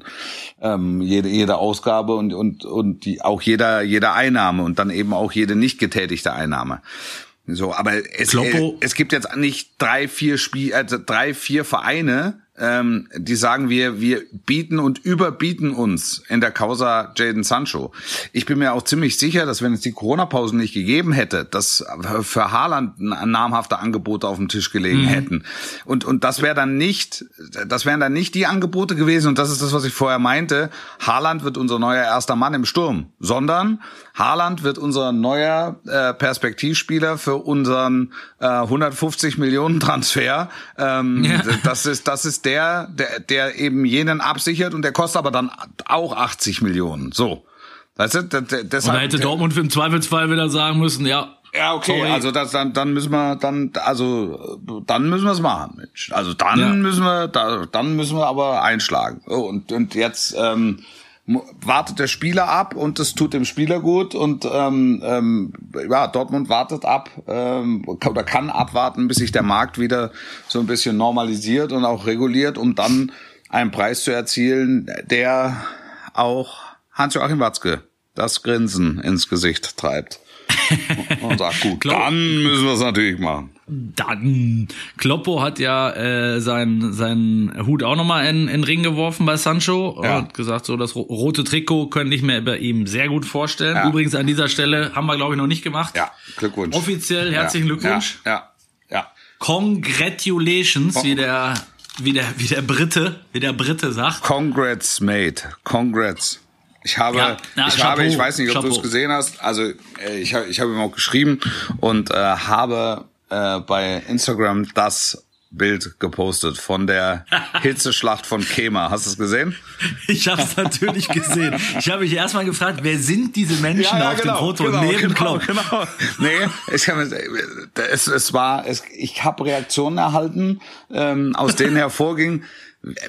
Speaker 1: Ähm, jede, jede Ausgabe und, und, und die, auch jeder, jede Einnahme und dann eben auch jede nicht getätigte Einnahme. So, aber es, äh, es gibt jetzt nicht drei, vier Spiel, also drei, vier Vereine, ähm, die sagen, wir, wir bieten und überbieten uns in der Causa Jaden Sancho. Ich bin mir auch ziemlich sicher, dass wenn es die Corona-Pausen nicht gegeben hätte, dass für Haaland namhafte Angebote auf dem Tisch gelegen hätten. Und, und das wäre dann nicht, das wären dann nicht die Angebote gewesen, und das ist das, was ich vorher meinte, Haaland wird unser neuer erster Mann im Sturm, sondern Haaland wird unser neuer äh, Perspektivspieler für unseren äh, 150 Millionen Transfer. Ähm,
Speaker 2: Ja.
Speaker 1: Das ist das ist der, der der eben jenen absichert und der kostet aber dann auch 80 Millionen. So, weißt du, d- d-
Speaker 2: Und
Speaker 1: deshalb
Speaker 2: da hätte Dortmund im Zweifelsfall wieder sagen müssen, ja,
Speaker 1: ja, okay,
Speaker 2: Sorry.
Speaker 1: also das, dann, dann müssen wir, dann, also, dann müssen wir es machen, Mensch. Also dann
Speaker 2: Ja.
Speaker 1: müssen wir, da, dann müssen wir aber einschlagen. Oh, und, und jetzt ähm, wartet der Spieler ab und das tut dem Spieler gut und ähm, ähm, ja, Dortmund wartet ab ähm, oder kann abwarten, bis sich der Markt wieder so ein bisschen normalisiert und auch reguliert, um dann einen Preis zu erzielen, der auch Hans-Joachim Watzke das Grinsen ins Gesicht treibt. Und sagt, gut,
Speaker 2: Glaub-
Speaker 1: dann müssen wir es natürlich machen.
Speaker 2: dann. Kloppo hat ja äh, seinen seinen Hut auch nochmal in, in den Ring geworfen bei Sancho
Speaker 1: Ja.
Speaker 2: und gesagt, so das ro- rote Trikot könnte ich mir bei ihm sehr gut vorstellen.
Speaker 1: Ja.
Speaker 2: Übrigens an dieser Stelle haben wir, glaube ich, noch nicht gemacht.
Speaker 1: Ja, Glückwunsch.
Speaker 2: Offiziell herzlichen
Speaker 1: ja,
Speaker 2: Glückwunsch.
Speaker 1: Ja, ja, ja.
Speaker 2: Congratulations, wie der, wie der, wie der Brite, wie der Brite sagt.
Speaker 1: Congrats, mate. Congrats. Ich habe,
Speaker 2: Ja, ja,
Speaker 1: ich
Speaker 2: Chapeau,
Speaker 1: habe, ich weiß nicht, ob du es gesehen hast. Also ich, habe- ich habe ihm auch geschrieben und äh, habe äh, bei Instagram das Bild gepostet von der Hitzeschlacht von Kema. Hast du es gesehen?
Speaker 2: Ich habe es natürlich gesehen. Ich habe mich erstmal gefragt, wer sind diese Menschen auf dem Foto neben
Speaker 1: genau,
Speaker 2: Klopp?
Speaker 1: genau. Nee, ich kann, es, es war, es, ich habe Reaktionen erhalten, ähm, aus denen hervorging,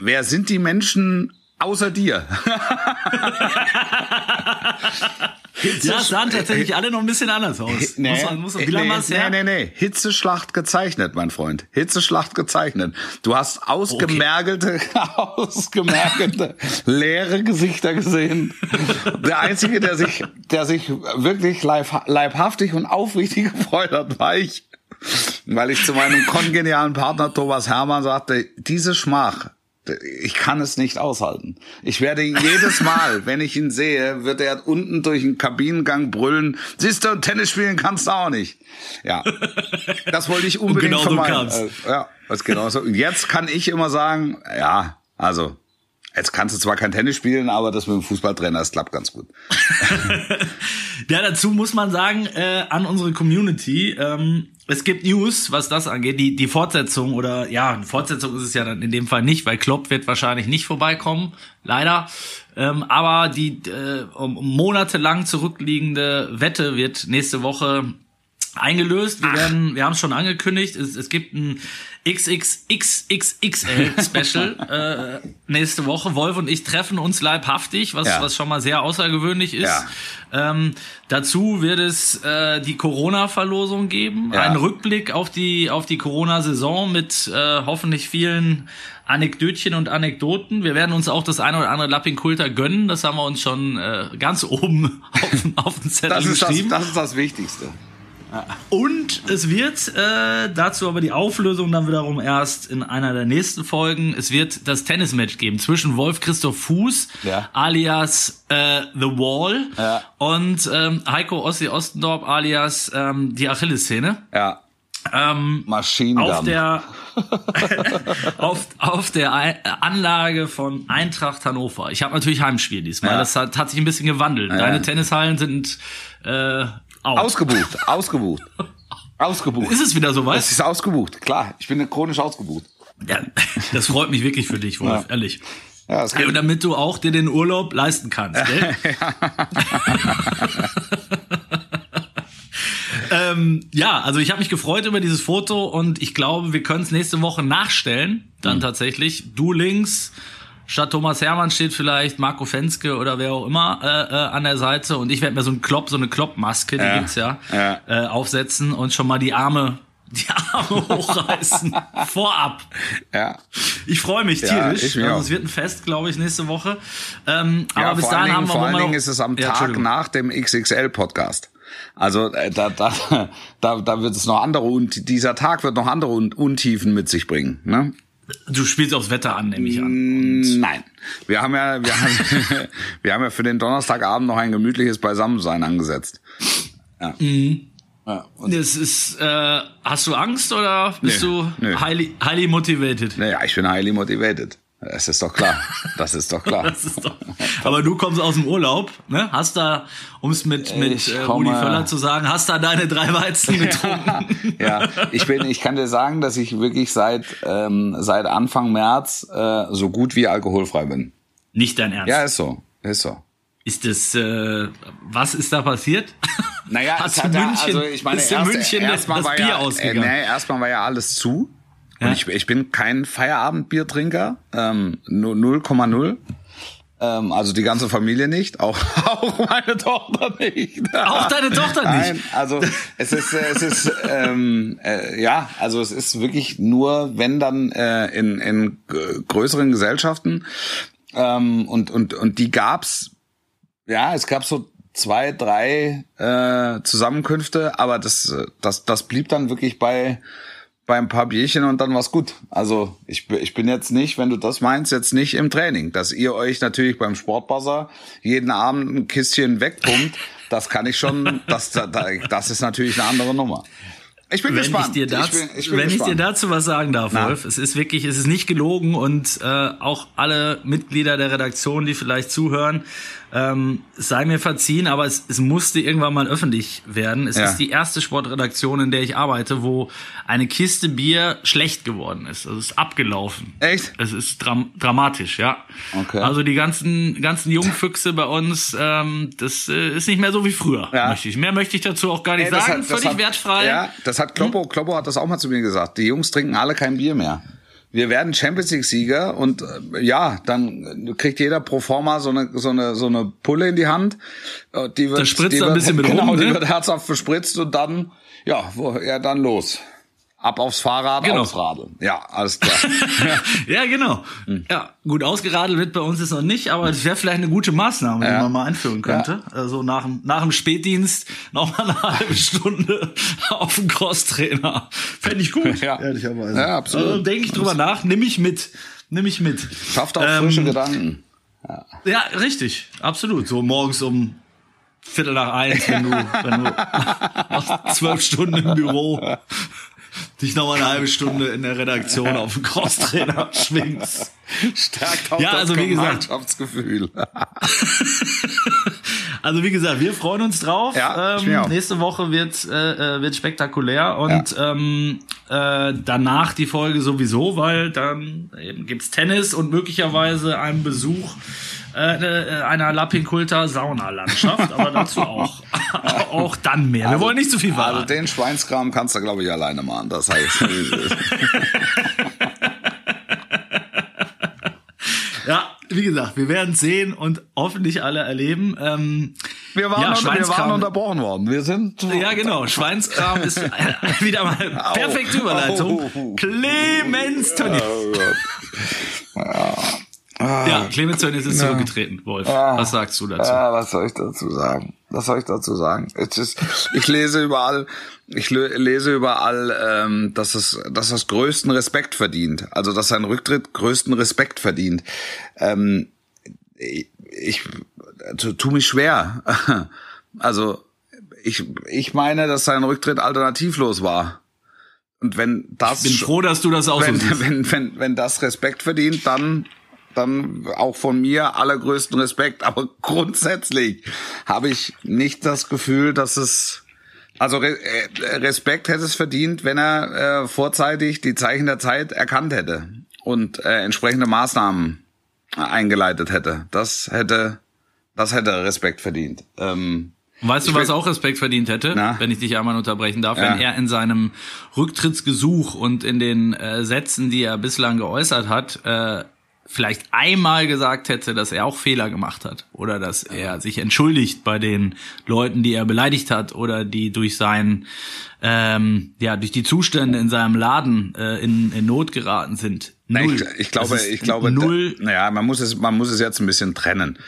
Speaker 1: wer sind die Menschen außer dir.
Speaker 2: Ja, sahen tatsächlich alle noch ein bisschen anders aus.
Speaker 1: Nee,
Speaker 2: muss muss wie
Speaker 1: nee,
Speaker 2: lange war's
Speaker 1: nee,
Speaker 2: her?
Speaker 1: nee, nee. Hitzeschlacht gezeichnet, mein Freund. Hitzeschlacht gezeichnet. Du hast ausgemergelte, ausgemergelte, leere Gesichter gesehen. Der Einzige, der sich, der sich wirklich leib, leibhaftig und aufrichtig gefreut hat, war ich. Weil ich zu meinem kongenialen Partner Thomas Hermann sagte, diese Schmach, ich kann es nicht aushalten. Ich werde jedes Mal, wenn ich ihn sehe, wird er unten durch den Kabinengang brüllen, siehst du, Tennis spielen kannst du auch nicht. Ja, das wollte ich unbedingt
Speaker 2: genau so
Speaker 1: vermeiden.
Speaker 2: kam's.
Speaker 1: Äh, ja, das genau so. Und jetzt kann ich immer sagen, ja, also, jetzt kannst du zwar kein Tennis spielen, aber das mit dem Fußballtrainer, das klappt ganz gut.
Speaker 2: Ja, dazu muss man sagen, äh, an unsere Community, ähm, es gibt News, was das angeht, die, die Fortsetzung oder ja, eine Fortsetzung ist es ja dann in dem Fall nicht, weil Klopp wird wahrscheinlich nicht vorbeikommen, leider. Ähm, aber die äh, monatelang zurückliegende Wette wird nächste Woche eingelöst. Wir werden, wir haben es schon angekündigt, es, es gibt ein XXXXXL Special äh, nächste Woche. Wolf und ich treffen uns leibhaftig, was,
Speaker 1: Ja.
Speaker 2: was schon mal sehr außergewöhnlich ist.
Speaker 1: Ja.
Speaker 2: Ähm, dazu wird es äh, die Corona-Verlosung geben,
Speaker 1: Ja.
Speaker 2: einen Rückblick auf die auf die Corona-Saison mit äh, hoffentlich vielen Anekdötchen und Anekdoten. Wir werden uns auch das eine oder andere Lapping Kulter gönnen. Das haben wir uns schon äh, ganz oben auf, auf den Zettel
Speaker 1: Das ist das,
Speaker 2: geschrieben.
Speaker 1: das ist das Wichtigste.
Speaker 2: Und es wird äh, dazu aber die Auflösung dann wiederum erst in einer der nächsten Folgen. Es wird das Tennismatch geben zwischen Wolf Christoph Fuß,
Speaker 1: Ja.
Speaker 2: alias äh, The Wall,
Speaker 1: Ja.
Speaker 2: und ähm, Heiko Ossi Ostendorp, alias ähm, die Achillessehne.
Speaker 1: Ja,
Speaker 2: Ähm,
Speaker 1: Maschinen.
Speaker 2: auf der auf, auf der Anlage von Eintracht Hannover. Ich habe natürlich Heimspiel diesmal.
Speaker 1: Ja.
Speaker 2: Das hat, hat sich ein bisschen gewandelt. Deine Tennishallen sind äh, out.
Speaker 1: Ausgebucht, ausgebucht. Ausgebucht.
Speaker 2: Ist es wieder soweit?
Speaker 1: Es ist ausgebucht, klar. Ich bin chronisch ausgebucht.
Speaker 2: Ja, das freut mich wirklich für dich, Wolf,
Speaker 1: Ja.
Speaker 2: ehrlich.
Speaker 1: Ja, geht.
Speaker 2: und damit du auch dir den Urlaub leisten kannst, gell? ähm, ja, also ich habe mich gefreut über dieses Foto und ich glaube, wir können es nächste Woche nachstellen. Dann tatsächlich. Du links, statt Thomas Hermann steht vielleicht Marco Fenske oder wer auch immer äh, äh, an der Seite und ich werde mir so ein Klopp, so eine Klopp-Maske, die
Speaker 1: Ja.
Speaker 2: gibt's ja,
Speaker 1: Ja.
Speaker 2: Äh, aufsetzen und schon mal die Arme, die Arme hochreißen vorab.
Speaker 1: ja.
Speaker 2: Ich freue mich
Speaker 1: Ja,
Speaker 2: tierisch.
Speaker 1: ich mich
Speaker 2: also es wird ein Fest, glaube ich, nächste Woche. Ähm, aber
Speaker 1: ja,
Speaker 2: bis
Speaker 1: vor allen
Speaker 2: dahin haben
Speaker 1: Dingen,
Speaker 2: wir
Speaker 1: vor allen Dingen ist es am
Speaker 2: Ja,
Speaker 1: Tag nach dem XXL-Podcast. Also äh, da, da, da, da wird es noch andere und dieser Tag wird noch andere Un- Untiefen mit sich bringen. Ne?
Speaker 2: Du spielst aufs Wetter an, nehme ich an.
Speaker 1: Mm, Nein, wir haben ja, wir haben, wir haben ja für den Donnerstagabend noch ein gemütliches Beisammensein angesetzt. Ja.
Speaker 2: Mhm.
Speaker 1: Ja, und,
Speaker 2: Das ist, äh, hast du Angst oder bist
Speaker 1: Nee,
Speaker 2: du
Speaker 1: nö.
Speaker 2: highly, highly motivated?
Speaker 1: naja, ich bin highly motivated. Das ist doch klar. Das ist doch klar.
Speaker 2: Ist doch, aber du kommst aus dem Urlaub, ne? Hast da, um es mit, mit äh, Rudi Völler zu sagen, hast da deine drei Weizen getrunken?
Speaker 1: ja, ich bin, ich kann dir sagen, dass ich wirklich seit ähm, seit Anfang März äh, so gut wie alkoholfrei bin.
Speaker 2: Nicht dein Ernst.
Speaker 1: Ja, ist so, ist so.
Speaker 2: Ist das, äh, was ist da passiert?
Speaker 1: Naja,
Speaker 2: Hast
Speaker 1: es hat ja-
Speaker 2: München,
Speaker 1: also ich meine,
Speaker 2: ist in
Speaker 1: erst-
Speaker 2: München das,
Speaker 1: erstmal war
Speaker 2: Bier
Speaker 1: ja,
Speaker 2: ausgegangen?
Speaker 1: Äh, nee, erstmal war ja alles zu. Und
Speaker 2: Ja.
Speaker 1: ich, ich bin kein Feierabendbiertrinker, ähm, nur 0,0. Ähm, also die ganze Familie nicht, auch, auch meine Tochter nicht.
Speaker 2: Auch deine Tochter nicht?
Speaker 1: Nein, also es ist, äh, es ist, ähm, äh, ja, also es ist wirklich nur, wenn dann äh, in, in größeren Gesellschaften ähm, und und und die gab's, ja, es gab so zwei, drei äh, Zusammenkünfte, aber das, äh, das, das blieb dann wirklich bei bei ein paar Bierchen und dann war's gut. Also ich, bin- ich bin jetzt nicht, wenn du das meinst, jetzt nicht im Training. Dass ihr euch natürlich beim Sportbuzzer jeden Abend ein Kistchen wegpumpt, das kann ich schon, das, da- das ist natürlich eine andere Nummer. Ich bin
Speaker 2: wenn
Speaker 1: gespannt.
Speaker 2: ich dir dazu,
Speaker 1: ich bin, ich bin
Speaker 2: wenn ich dir
Speaker 1: gespannt.
Speaker 2: dazu was sagen darf,
Speaker 1: Na.
Speaker 2: Wolf, es ist wirklich, es ist nicht gelogen und äh, auch alle Mitglieder der Redaktion, die vielleicht zuhören, ähm, sei mir verziehen, aber es, es musste irgendwann mal öffentlich werden. Es
Speaker 1: Ja.
Speaker 2: ist die erste Sportredaktion, in der ich arbeite, wo eine Kiste Bier schlecht geworden ist. Also es ist abgelaufen.
Speaker 1: Echt?
Speaker 2: Es ist dram dramatisch, ja.
Speaker 1: Okay.
Speaker 2: Also die ganzen ganzen Jungfüchse bei uns, ähm, das äh, ist nicht mehr so wie früher.
Speaker 1: Ja.
Speaker 2: Möchte ich. Mehr möchte ich dazu auch gar nicht
Speaker 1: Ey,
Speaker 2: sagen.
Speaker 1: hat-
Speaker 2: Völlig
Speaker 1: hat-
Speaker 2: wertfrei.
Speaker 1: Ja, das hat Kloppo, Kloppo hat das auch mal zu mir gesagt. Die Jungs trinken alle kein Bier mehr. wir werden Champions League Sieger und äh, ja, dann kriegt jeder pro forma so eine so eine so eine Pulle in die Hand. Äh, Die wird,
Speaker 2: Da spritzt
Speaker 1: die
Speaker 2: er ein
Speaker 1: wird,
Speaker 2: bisschen mit
Speaker 1: genau,
Speaker 2: rum,
Speaker 1: die
Speaker 2: ne?
Speaker 1: wird herzhaft verspritzt und dann ja, wo, ja dann los. Ab aufs Fahrrad,
Speaker 2: Genau.
Speaker 1: aufs Radeln. Ja, alles klar.
Speaker 2: ja, genau.
Speaker 1: Hm.
Speaker 2: Ja, gut ausgeradelt wird bei uns jetzt noch nicht, aber es wäre vielleicht eine gute Maßnahme, die
Speaker 1: Ja.
Speaker 2: man mal einführen könnte. Also nach, dem- nach dem Spätdienst noch mal eine halbe Stunde auf dem Crosstrainer. Fände ich gut,
Speaker 1: Ja.
Speaker 2: ehrlicherweise.
Speaker 1: Ja, absolut.
Speaker 2: Also, Denke ich drüber nach, nimm ich mit. Nimm ich mit.
Speaker 1: Schafft auch
Speaker 2: Ähm,
Speaker 1: frische Gedanken.
Speaker 2: Ja, richtig. Absolut. So morgens um Viertel nach eins, wenn du, wenn du nach zwölf Stunden im Büro dich noch mal eine halbe Stunde in der Redaktion auf dem Crosstrainer schwingst.
Speaker 1: Stärkt auch
Speaker 2: Ja,
Speaker 1: das
Speaker 2: also wie
Speaker 1: Gemeinschaftsgefühl.
Speaker 2: Also wie gesagt, wir freuen uns drauf.
Speaker 1: Ja,
Speaker 2: ähm, nächste Woche wird äh, äh, wird spektakulär und ähm, äh, danach die Folge sowieso, weil dann eben gibt's Tennis und möglicherweise einen Besuch äh, äh, einer Lappinkulter Saunalandschaft, aber dazu auch auch dann mehr. Wir wollen nicht zu viel
Speaker 1: Also
Speaker 2: verraten.
Speaker 1: den Schweinskram kannst du, glaube ich, alleine machen. Das heißt,
Speaker 2: ja, wie gesagt, wir werden sehen und hoffentlich alle erleben. Ähm,
Speaker 1: wir waren,
Speaker 2: Ja,
Speaker 1: unter, wir waren unterbrochen worden. Wir sind
Speaker 2: Ja, genau. Schweinskram ist wieder mal perfekte Überleitung. Clemens Tönnies.
Speaker 1: Oh Gott.
Speaker 2: Ja, Clemens Tönnies ist zurückgetreten. Wolf, was sagst du dazu?
Speaker 1: Ah, was soll ich dazu sagen? Was soll ich dazu sagen? Ist, ich lese überall, ich le- lese überall, ähm, dass es, dass es größten Respekt verdient. Also, dass sein Rücktritt größten Respekt verdient. Ähm, ich, ich tu, mich schwer. Also, ich, ich meine, dass sein Rücktritt alternativlos war. Und wenn das
Speaker 2: Bin froh, dass du das auch so
Speaker 1: wenn,
Speaker 2: siehst.
Speaker 1: wenn, wenn, wenn das Respekt verdient, dann, dann auch von mir allergrößten Respekt. Aber grundsätzlich habe ich nicht das Gefühl, dass es, also äh, Respekt hätte es verdient, wenn er äh, vorzeitig die Zeichen der Zeit erkannt hätte und äh, entsprechende Maßnahmen eingeleitet hätte. Das hätte, das hätte Respekt verdient. Ähm,
Speaker 2: Weißt du, was auch Respekt verdient hätte,
Speaker 1: Na?
Speaker 2: wenn ich dich einmal unterbrechen darf,
Speaker 1: Ja.
Speaker 2: wenn er in seinem Rücktrittsgesuch und in den äh, Sätzen, die er bislang geäußert hat, äh, vielleicht einmal gesagt hätte, dass er auch Fehler gemacht hat oder dass er sich entschuldigt bei den Leuten, die er beleidigt hat oder die durch sein ähm, ja durch die Zustände in seinem Laden äh, in, in Not geraten sind. Null.
Speaker 1: Ich, ich glaube, ich glaube,
Speaker 2: null.
Speaker 1: da- naja, man muss es, man muss es jetzt ein bisschen trennen.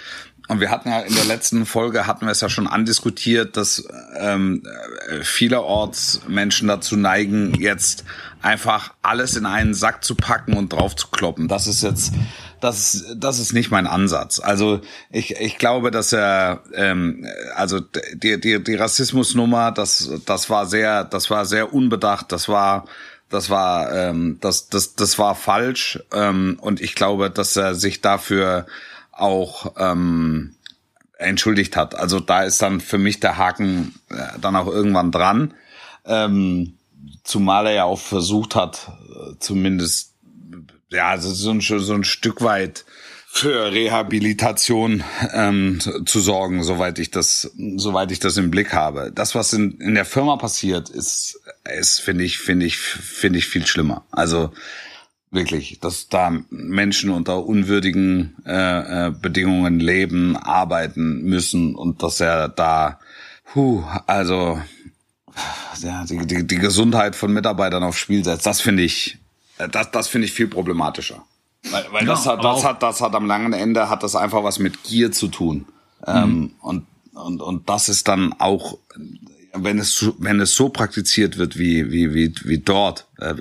Speaker 1: Und wir hatten ja in der letzten Folge hatten wir es ja schon andiskutiert, dass ähm, äh, vielerorts Menschen dazu neigen, jetzt einfach alles in einen Sack zu packen und drauf zu kloppen. Das ist jetzt, das, ist- das ist nicht mein Ansatz. Also ich, ich glaube, dass er, ähm, also die, die, die Rassismusnummer, das, das war sehr, das war sehr unbedacht. Das war das war ähm, das das das war falsch ähm, und ich glaube, dass er sich dafür auch ähm, entschuldigt hat. Also da ist dann für mich der Haken äh, dann auch irgendwann dran, ähm, zumal er ja auch versucht hat, äh, zumindest ja also so ein so ein Stück weit für Rehabilitation ähm, zu sorgen, soweit ich das, soweit ich das im Blick habe. Das, was in, in der Firma passiert, ist, ist finde ich, finde ich, finde ich viel schlimmer. Also wirklich, dass da Menschen unter unwürdigen äh, äh, Bedingungen leben, arbeiten müssen und dass er da, huh, also ja, die, die, die Gesundheit von Mitarbeitern aufs Spiel setzt. Das finde ich, äh, das, das finde ich viel problematischer. Weil, weil
Speaker 2: Ja,
Speaker 1: das hat, das hat, das hat am langen Ende hat das einfach was mit Gier zu tun. Ähm, und, und, und das ist dann auch, wenn es, so- wenn es so praktiziert wird wie, wie, wie, wie dort, äh,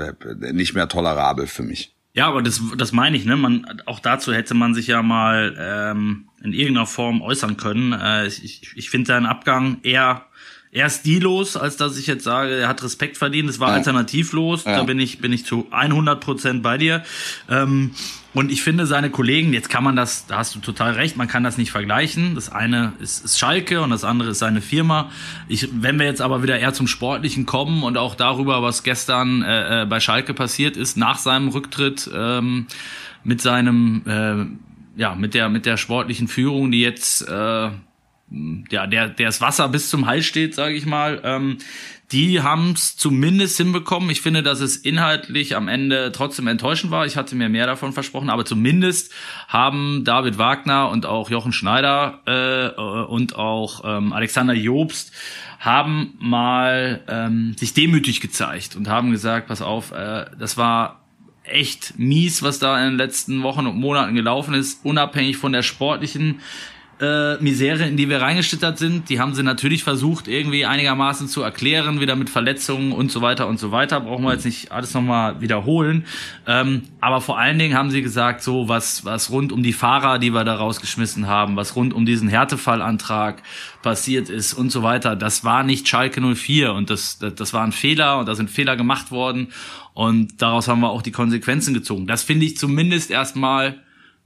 Speaker 1: nicht mehr tolerabel für mich.
Speaker 2: Ja, aber das, das meine ich, ne? Man, auch dazu hätte man sich ja mal ähm, in irgendeiner Form äußern können. Äh, ich ich finde seinen Abgang eher, eher stillos, als dass ich jetzt sage, er hat Respekt verdient. Es war
Speaker 1: Ja.
Speaker 2: alternativlos. Da
Speaker 1: Ja.
Speaker 2: bin ich, bin ich zu 100 Prozent bei dir. Ähm, und ich finde seine Kollegen, jetzt kann man das, da hast du total recht, man kann das nicht vergleichen. Das eine ist, ist Schalke und das andere ist seine Firma. Ich, wenn wir jetzt aber wieder eher zum Sportlichen kommen und auch darüber, was gestern äh, äh, bei Schalke passiert ist, nach seinem Rücktritt ähm, mit seinem, äh, ja, mit der, mit der sportlichen Führung, die jetzt äh, ja, der, der das Wasser bis zum Hals steht, sage ich mal. Ähm, die haben es zumindest hinbekommen. Ich finde, dass es inhaltlich am Ende trotzdem enttäuschend war. Ich hatte mir mehr davon versprochen, aber zumindest haben David Wagner und auch Jochen Schneider äh, und auch ähm, Alexander Jobst haben mal ähm, sich demütig gezeigt und haben gesagt, pass auf, äh, das war echt mies, was da in den letzten Wochen und Monaten gelaufen ist, unabhängig von der sportlichen äh, Misere, in die wir reingeschlittert sind. Die haben sie natürlich versucht, irgendwie einigermaßen zu erklären, wieder mit Verletzungen und so weiter und so weiter. Brauchen wir jetzt nicht alles nochmal wiederholen. Ähm, aber vor allen Dingen haben sie gesagt, so was, was rund um die Fahrer, die wir da rausgeschmissen haben, was rund um diesen Härtefallantrag passiert ist und so weiter, das war nicht Schalke 04 und das, das, das war ein Fehler und da sind Fehler gemacht worden und daraus haben wir auch die Konsequenzen gezogen. Das finde ich zumindest erstmal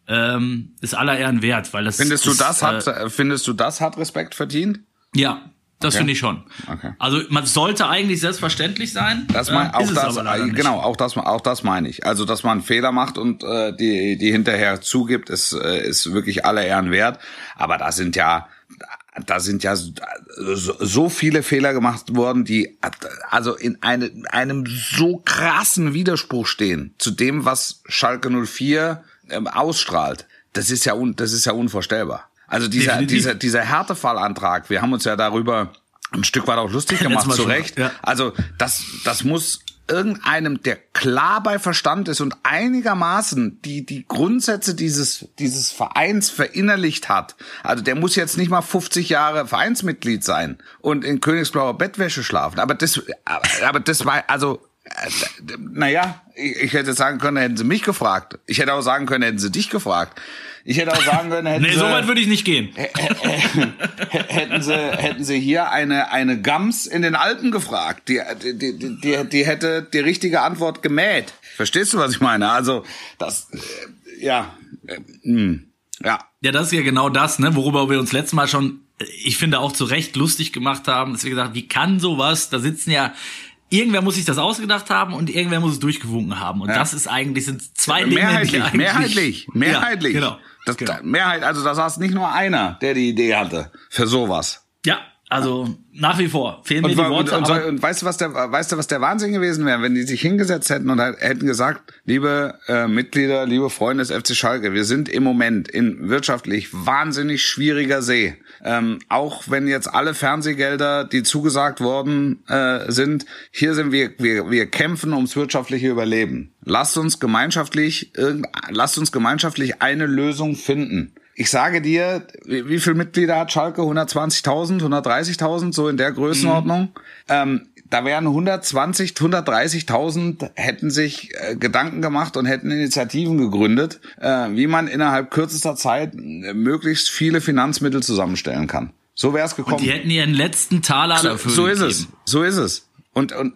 Speaker 2: ähm, ist aller Ehren wert, weil das
Speaker 1: findest du
Speaker 2: ist,
Speaker 1: das hat äh, findest du das hat Respekt verdient?
Speaker 2: Ja, das
Speaker 1: Okay.
Speaker 2: finde ich schon.
Speaker 1: Okay.
Speaker 2: Also man sollte eigentlich selbstverständlich sein.
Speaker 1: Das mein,
Speaker 2: ähm,
Speaker 1: auch das, äh, genau, auch das, auch das meine ich. Also, dass man einen Fehler macht und äh, die, die hinterher zugibt, ist, äh, ist wirklich aller Ehren wert. Aber da sind ja, da sind ja so, viele Fehler gemacht worden, die also in eine, einem so krassen Widerspruch stehen zu dem, was Schalke 04 ähm, ausstrahlt. Das ist ja, un, das ist ja unvorstellbar. Also dieser,
Speaker 2: Definitiv.
Speaker 1: dieser, dieser Härtefallantrag, wir haben uns ja darüber ein Stück weit auch lustig gemacht, zu Recht.
Speaker 2: ja.
Speaker 1: Also das, das muss irgendeinem, der klar bei Verstand ist und einigermaßen die, die Grundsätze dieses, dieses Vereins verinnerlicht hat. Also der muss jetzt nicht mal 50 Jahre Vereinsmitglied sein und in Königsblauer Bettwäsche schlafen. Aber das, aber, aber das war, also, naja, ich, ich hätte sagen können, hätten sie mich gefragt. Ich hätte auch sagen können, hätten sie dich gefragt. Ich hätte auch sagen können, hätten
Speaker 2: Nee,
Speaker 1: sie,
Speaker 2: so weit würde ich nicht gehen.
Speaker 1: hätten sie, hätten sie hier eine, eine Gams in den Alpen gefragt. Die, die, die, die, die hätte die richtige Antwort gemäht. Verstehst du, was ich meine? Also, das, äh, ja, äh, mh, ja.
Speaker 2: Ja, das ist ja genau das, ne, worüber wir uns letztes Mal schon, äh, ich finde auch zu Recht lustig gemacht haben, dass wir gesagt, wie kann sowas? Da sitzen ja Irgendwer muss sich das ausgedacht haben und irgendwer muss es durchgewunken haben. Und
Speaker 1: Ja.
Speaker 2: das ist eigentlich, sind zwei Dinge,
Speaker 1: Mehrheitlich,
Speaker 2: eigentlich,
Speaker 1: mehrheitlich, mehrheitlich.
Speaker 2: Ja, genau.
Speaker 1: Das,
Speaker 2: genau.
Speaker 1: Mehrheit, also da saß nicht nur einer, der die Idee hatte für sowas.
Speaker 2: Ja, also nach wie vor fehlen mir
Speaker 1: Und,
Speaker 2: die
Speaker 1: und,
Speaker 2: Worte.
Speaker 1: und,
Speaker 2: aber
Speaker 1: und weißt du, was der, weißt du, was der Wahnsinn gewesen wäre, wenn die sich hingesetzt hätten und halt hätten gesagt, liebe äh, Mitglieder, liebe Freunde des FC Schalke, wir sind im Moment in wirtschaftlich wahnsinnig schwieriger See. Ähm, auch wenn jetzt alle Fernsehgelder, die zugesagt worden äh, sind, hier sind wir, wir, wir kämpfen ums wirtschaftliche Überleben. Lasst uns gemeinschaftlich, lasst uns gemeinschaftlich eine Lösung finden. Ich sage dir, wie, wie viele Mitglieder hat Schalke? 120.000, 130.000, so in der Größenordnung. Ähm, da wären 120, 130.000 hätten sich äh, Gedanken gemacht und hätten Initiativen gegründet, äh, wie man innerhalb kürzester Zeit äh, möglichst viele Finanzmittel zusammenstellen kann. So wäre es gekommen.
Speaker 2: die hätten ihren letzten Taler
Speaker 1: So,
Speaker 2: dafür
Speaker 1: so ist
Speaker 2: gegeben.
Speaker 1: es. So ist es. Und, und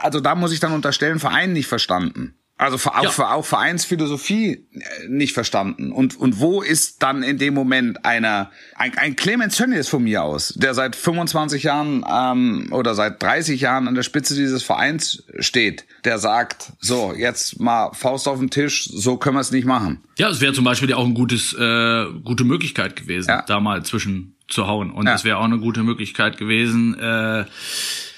Speaker 1: also da muss ich dann unterstellen, Verein nicht verstanden. Also für, auch,
Speaker 2: Ja.
Speaker 1: für, auch Vereinsphilosophie äh, nicht verstanden. Und, und wo ist dann in dem Moment einer, ein, ein Clemens Tönnies von mir aus, der seit 25 Jahren ähm, oder seit 30 Jahren an der Spitze dieses Vereins steht, der sagt, so, jetzt mal Faust auf den Tisch, so können wir es nicht machen.
Speaker 2: Ja, es wäre zum Beispiel ja auch ein gutes, äh, gute Möglichkeit gewesen,
Speaker 1: Ja.
Speaker 2: da mal zwischen zu hauen. Und
Speaker 1: Ja.
Speaker 2: es wäre auch eine gute Möglichkeit gewesen, äh,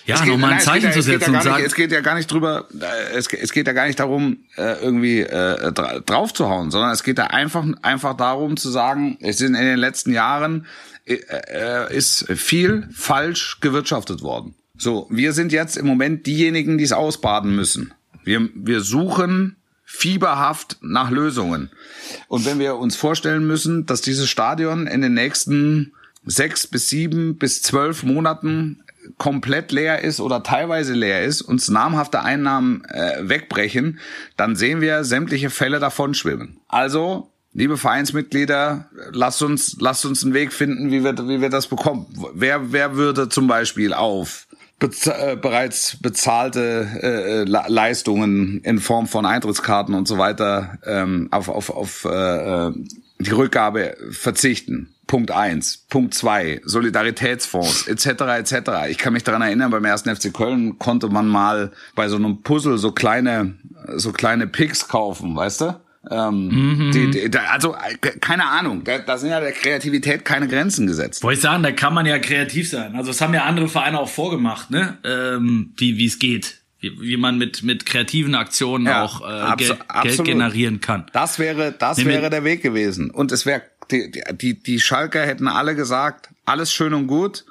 Speaker 2: ja, nochmal ein
Speaker 1: nein,
Speaker 2: Zeichen
Speaker 1: ja-
Speaker 2: zu setzen
Speaker 1: ja
Speaker 2: und sagen,
Speaker 1: Es geht ja gar nicht drüber, äh, es, es geht ja gar nicht darum, äh, irgendwie äh, dra drauf zu hauen, sondern es geht da einfach, einfach darum zu sagen, es sind in den letzten Jahren äh, äh, ist viel falsch gewirtschaftet worden. So, wir sind jetzt im Moment diejenigen, die es ausbaden müssen. Wir, wir suchen fieberhaft nach Lösungen. Und wenn wir uns vorstellen müssen, dass dieses Stadion in den nächsten sechs bis sieben bis zwölf Monaten komplett leer ist oder teilweise leer ist, uns namhafte Einnahmen äh, wegbrechen, dann sehen wir sämtliche Fälle davon schwimmen. Also, liebe Vereinsmitglieder, lasst uns, lasst uns einen Weg finden, wie wir, wie wir das bekommen. Wer, wer würde zum Beispiel auf bez äh, bereits bezahlte äh, äh, Le- Leistungen in Form von Eintrittskarten und so weiter ähm, auf, auf, auf äh, äh, die Rückgabe verzichten. Punkt eins, Punkt zwei, Solidaritätsfonds etc. etc. Ich kann mich daran erinnern, beim ersten FC Köln konnte man mal bei so einem Puzzle so kleine so kleine Picks kaufen, weißt du? Ähm, mhm. die, die, also keine Ahnung, da, da sind ja der Kreativität keine Grenzen gesetzt.
Speaker 2: Wollte ich sagen, da kann man ja kreativ sein. Also das haben ja andere Vereine auch vorgemacht, ne? Ähm, wie wie es geht, wie, wie man mit mit kreativen Aktionen ja, auch äh, Geld, Geld generieren kann.
Speaker 1: Das wäre das Nehmen wäre der Weg gewesen. Und es wäre die, die die Schalker hätten alle gesagt, alles schön und gut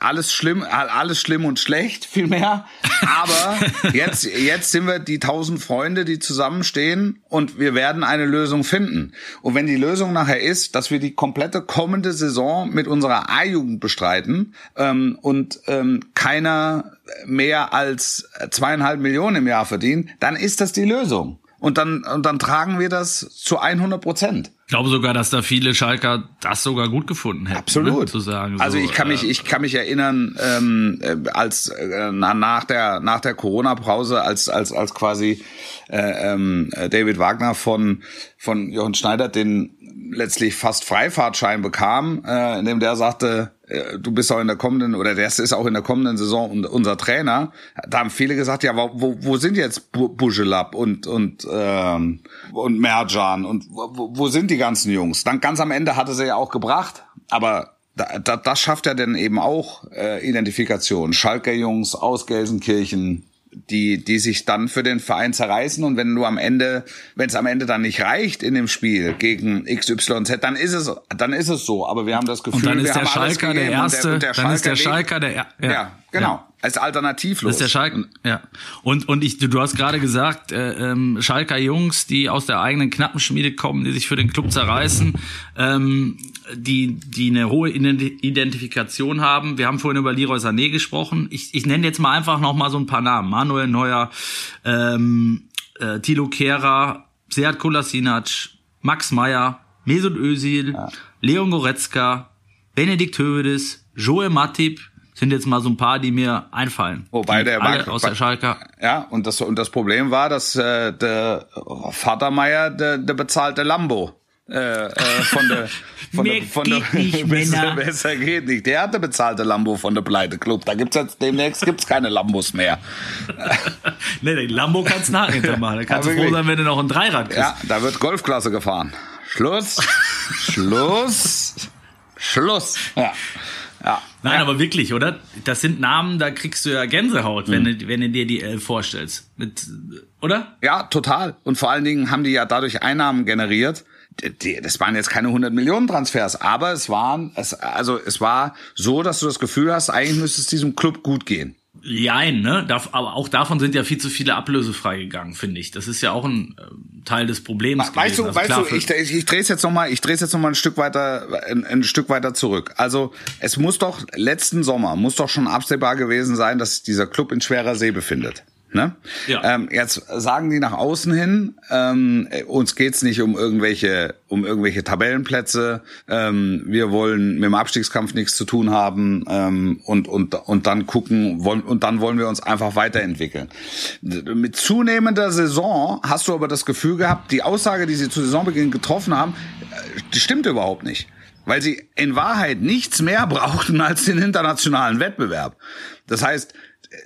Speaker 1: alles schlimm, alles schlimm und schlecht, vielmehr. Aber jetzt, jetzt sind wir die tausend Freunde, die zusammenstehen und wir werden eine Lösung finden. Und wenn die Lösung nachher ist, dass wir die komplette kommende Saison mit unserer A-Jugend bestreiten ähm, und ähm, keiner mehr als zweieinhalb Millionen im Jahr verdient, dann ist das die Lösung. Und dann, und dann tragen wir das zu 100 Prozent.
Speaker 2: Ich glaube sogar, dass da viele Schalker das sogar gut gefunden hätten.
Speaker 1: Absolut.
Speaker 2: Ne, zu sagen,
Speaker 1: so, also ich kann mich, äh, ich kann mich erinnern, ähm, äh, als äh, nach der nach der Corona-Pause, als als als quasi äh, ähm, David Wagner von von Jochen Schneider den letztlich fast Freifahrtschein bekam, äh, in dem der sagte, äh, du bist auch in der kommenden oder der ist auch in der kommenden Saison unser Trainer. Da haben viele gesagt, ja, wo, wo sind jetzt Bujelab und und ähm, und Merjan und wo, wo sind die ganzen Jungs? Dann ganz am Ende hatte sie ja auch gebracht, aber da, da, das schafft ja dann eben auch äh, Identifikation. Schalker Jungs aus Gelsenkirchen, die, die sich dann für den Verein zerreißen und wenn du am Ende, wenn es am Ende dann nicht reicht in dem Spiel gegen XYZ, dann ist es, dann ist es so. Aber wir haben das Gefühl,
Speaker 2: und dann ist
Speaker 1: wir
Speaker 2: der
Speaker 1: haben
Speaker 2: Schalker der erste, und der, der dann ist der Schalker der, ja,
Speaker 1: ja genau. Ja als alternativlos.
Speaker 2: Das ist der Schalke, ja. Und, und ich, du hast gerade gesagt, äh, ähm, Schalker Jungs, die aus der eigenen Knappenschmiede kommen, die sich für den Club zerreißen, ähm, die, die eine hohe Identifikation haben. Wir haben vorhin über Leroy Sané gesprochen. Ich, ich nenne jetzt mal einfach noch mal so ein paar Namen. Manuel Neuer, ähm, äh, Tilo Kehrer, Seat Kolasinac, Max Meyer, Mesut Özil, ja. Leon Goretzka, Benedikt Hövedes, Joel Matip, sind jetzt mal so ein paar, die mir einfallen.
Speaker 1: Wobei der
Speaker 2: alle aus der Schalker.
Speaker 1: Ja, und das und das Problem war, dass äh, der Vater Meier der, der bezahlte Lambo äh, äh, von der von der von der nicht, besser, besser geht nicht. Der hatte bezahlte Lambo von der Pleite Club. Da gibt's jetzt demnächst gibt's keine Lambos mehr.
Speaker 2: nee, den Lambo kannst du nachher machen. Da kannst du froh sein, wenn du noch ein Dreirad kriegst.
Speaker 1: Ja, da wird Golfklasse gefahren. Schluss. Schluss. Schluss. Ja.
Speaker 2: Ja. Nein, aber wirklich, oder? Das sind Namen, da kriegst du ja Gänsehaut, mhm. wenn, du, wenn du dir die Elf vorstellst. Mit, oder?
Speaker 1: Ja, total. Und vor allen Dingen haben die ja dadurch Einnahmen generiert. Die, das waren jetzt keine 100 Millionen Transfers, aber es waren, es, also es war so, dass du das Gefühl hast, eigentlich müsste es diesem Club gut gehen.
Speaker 2: Jein, ne? aber auch davon sind ja viel zu viele Ablöse freigegangen, finde ich. Das ist ja auch ein äh, Teil des Problems.
Speaker 1: Weißt gewesen. du, also weißt du, ich, ich, ich drehe es jetzt noch mal, ich drehe jetzt noch mal ein Stück weiter, ein, ein, Stück weiter zurück. Also es muss doch letzten Sommer muss doch schon absehbar gewesen sein, dass dieser Club in schwerer See befindet. Ne? Ja. Ähm, jetzt sagen die nach außen hin, ähm, uns geht's nicht um irgendwelche, um irgendwelche Tabellenplätze. Ähm, wir wollen mit dem Abstiegskampf nichts zu tun haben ähm, und und und dann gucken wollen und dann wollen wir uns einfach weiterentwickeln. Mit zunehmender Saison hast du aber das Gefühl gehabt, die Aussage, die sie zu Saisonbeginn getroffen haben, die stimmt überhaupt nicht weil sie in Wahrheit nichts mehr brauchten als den internationalen Wettbewerb. Das heißt,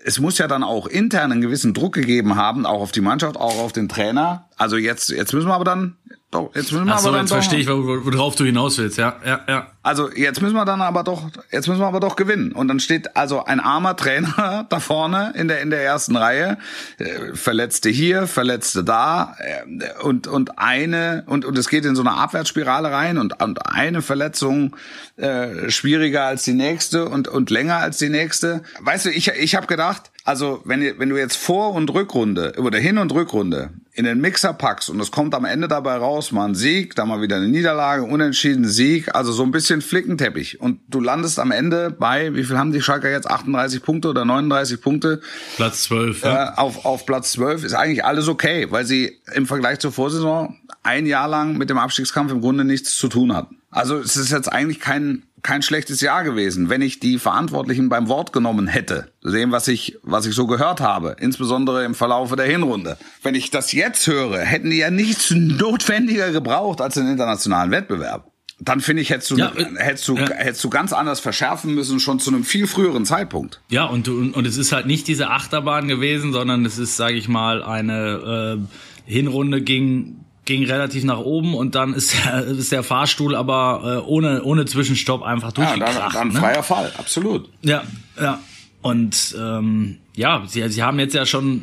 Speaker 1: es muss ja dann auch intern einen gewissen Druck gegeben haben, auch auf die Mannschaft, auch auf den Trainer. Also jetzt, jetzt müssen wir aber dann doch, jetzt müssen wir
Speaker 2: Ach
Speaker 1: so, aber
Speaker 2: dann jetzt verstehe ich, worauf du hinaus willst, ja, ja, ja.
Speaker 1: Also jetzt müssen wir dann aber doch, jetzt müssen wir aber doch gewinnen. Und dann steht also ein armer Trainer da vorne in der in der ersten Reihe, äh, Verletzte hier, Verletzte da äh, und und eine und und es geht in so eine Abwärtsspirale rein und und eine Verletzung äh, schwieriger als die nächste und und länger als die nächste. Weißt du, ich ich habe gedacht, also wenn, wenn du jetzt Vor- und Rückrunde oder Hin- und Rückrunde in den Mixer packst und es kommt am Ende dabei raus, mal ein Sieg, dann mal wieder eine Niederlage, unentschieden Sieg, also so ein bisschen Flickenteppich und du landest am Ende bei, wie viel haben die Schalker jetzt, 38 Punkte oder 39 Punkte?
Speaker 2: Platz 12, ja.
Speaker 1: Äh, auf, auf Platz 12 ist eigentlich alles okay, weil sie im Vergleich zur Vorsaison ein Jahr lang mit dem Abstiegskampf im Grunde nichts zu tun hatten. Also es ist jetzt eigentlich kein kein schlechtes Jahr gewesen, wenn ich die Verantwortlichen beim Wort genommen hätte. Sehen, was ich, was ich so gehört habe, insbesondere im Verlaufe der Hinrunde. Wenn ich das jetzt höre, hätten die ja nichts notwendiger gebraucht als den internationalen Wettbewerb. Dann finde ich, hättest du, ja, äh, hättest du, ja. hättest du ganz anders verschärfen müssen, schon zu einem viel früheren Zeitpunkt.
Speaker 2: Ja, und, und, und es ist halt nicht diese Achterbahn gewesen, sondern es ist, sage ich mal, eine äh, Hinrunde ging ging relativ nach oben und dann ist der, ist der Fahrstuhl aber äh, ohne, ohne Zwischenstopp einfach
Speaker 1: Ja,
Speaker 2: durchgekracht.
Speaker 1: dann, dann
Speaker 2: ne?
Speaker 1: freier Fall, absolut.
Speaker 2: Ja, ja. Und ähm, ja, sie, sie haben jetzt ja schon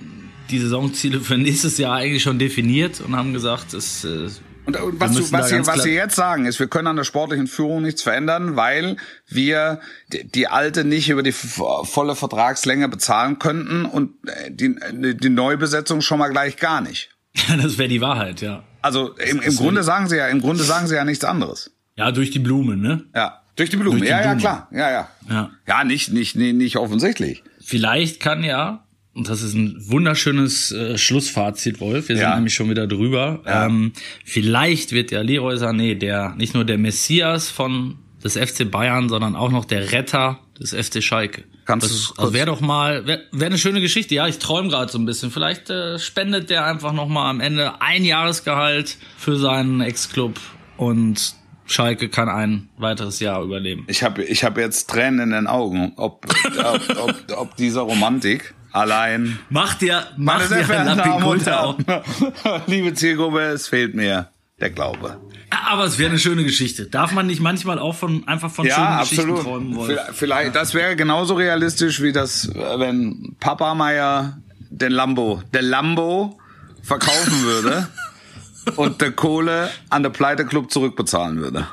Speaker 2: die Saisonziele für nächstes Jahr eigentlich schon definiert und haben gesagt, es äh,
Speaker 1: Und, und was, du, was, sie, was sie jetzt sagen, ist, wir können an der sportlichen Führung nichts verändern, weil wir die, die alte nicht über die volle Vertragslänge bezahlen könnten und äh, die, die Neubesetzung schon mal gleich gar nicht.
Speaker 2: das wäre die Wahrheit, ja.
Speaker 1: Also im, im Grunde sagen sie ja, im Grunde sagen sie ja nichts anderes.
Speaker 2: Ja, durch die Blume, ne?
Speaker 1: Ja. Durch die Blumen.
Speaker 2: Durch die
Speaker 1: ja,
Speaker 2: Blumen.
Speaker 1: ja, klar. Ja, ja.
Speaker 2: Ja.
Speaker 1: Ja, nicht, nicht, nicht, nicht offensichtlich.
Speaker 2: Vielleicht kann ja, und das ist ein wunderschönes äh, Schlussfazit, Wolf, wir sind
Speaker 1: Ja.
Speaker 2: nämlich schon wieder drüber,
Speaker 1: Ja.
Speaker 2: ähm, vielleicht wird ja Leroy Sané der, nicht nur der Messias von des FC Bayern, sondern auch noch der Retter des FC Schalke.
Speaker 1: Kannst du
Speaker 2: das also wäre doch mal, wäre wär eine schöne Geschichte. Ja, ich träume gerade so ein bisschen. Vielleicht äh, spendet der einfach noch mal am Ende ein Jahresgehalt für seinen Ex-Club und Schalke kann ein weiteres Jahr überleben.
Speaker 1: Ich habe ich hab jetzt Tränen in den Augen, ob, ob, ob, ob dieser Romantik allein.
Speaker 2: Macht dir, macht
Speaker 1: sehr
Speaker 2: dir
Speaker 1: Damen und. Herren, liebe Zielgruppe, es fehlt mir der Glaube.
Speaker 2: Aber es wäre eine schöne Geschichte. Darf man nicht manchmal auch von einfach von schönen
Speaker 1: Ja,
Speaker 2: Geschichten
Speaker 1: absolut.
Speaker 2: träumen wollen?
Speaker 1: Vielleicht, das wäre genauso realistisch wie das, wenn Papa Meier den Lambo, der Lambo verkaufen würde und der Kohle an der Pleiteclub zurückbezahlen würde.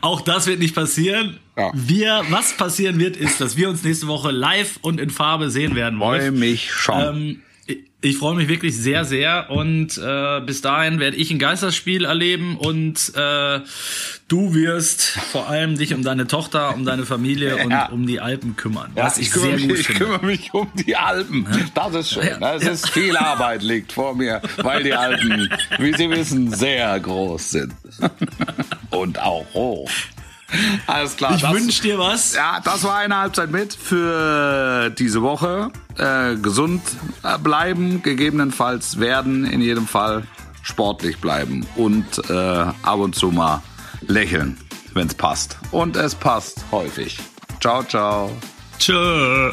Speaker 2: Auch das wird nicht passieren.
Speaker 1: Ja.
Speaker 2: Wir, was passieren wird, ist, dass wir uns nächste Woche live und in Farbe sehen werden.
Speaker 1: Freue mich schon.
Speaker 2: Ähm, ich- freue mich wirklich sehr, sehr und äh, bis dahin werde ich ein Geisterspiel erleben und äh, du wirst vor allem dich um deine Tochter, um deine Familie
Speaker 1: Ja.
Speaker 2: und um die Alpen kümmern.
Speaker 1: Ja, ich, kümmere mich, ich kümmere mich um die Alpen. Das ist schön. Das ist viel Arbeit liegt vor mir, weil die Alpen, wie Sie wissen, sehr groß sind. Und auch hoch. Alles klar.
Speaker 2: Ich wünsche dir was.
Speaker 1: Ja, das war eine Halbzeit mit für diese Woche. Äh, gesund äh, bleiben, gegebenenfalls werden, in jedem Fall sportlich bleiben und äh, ab und zu mal lächeln, wenn es passt. Und es passt häufig. Ciao, ciao.
Speaker 2: Tschö.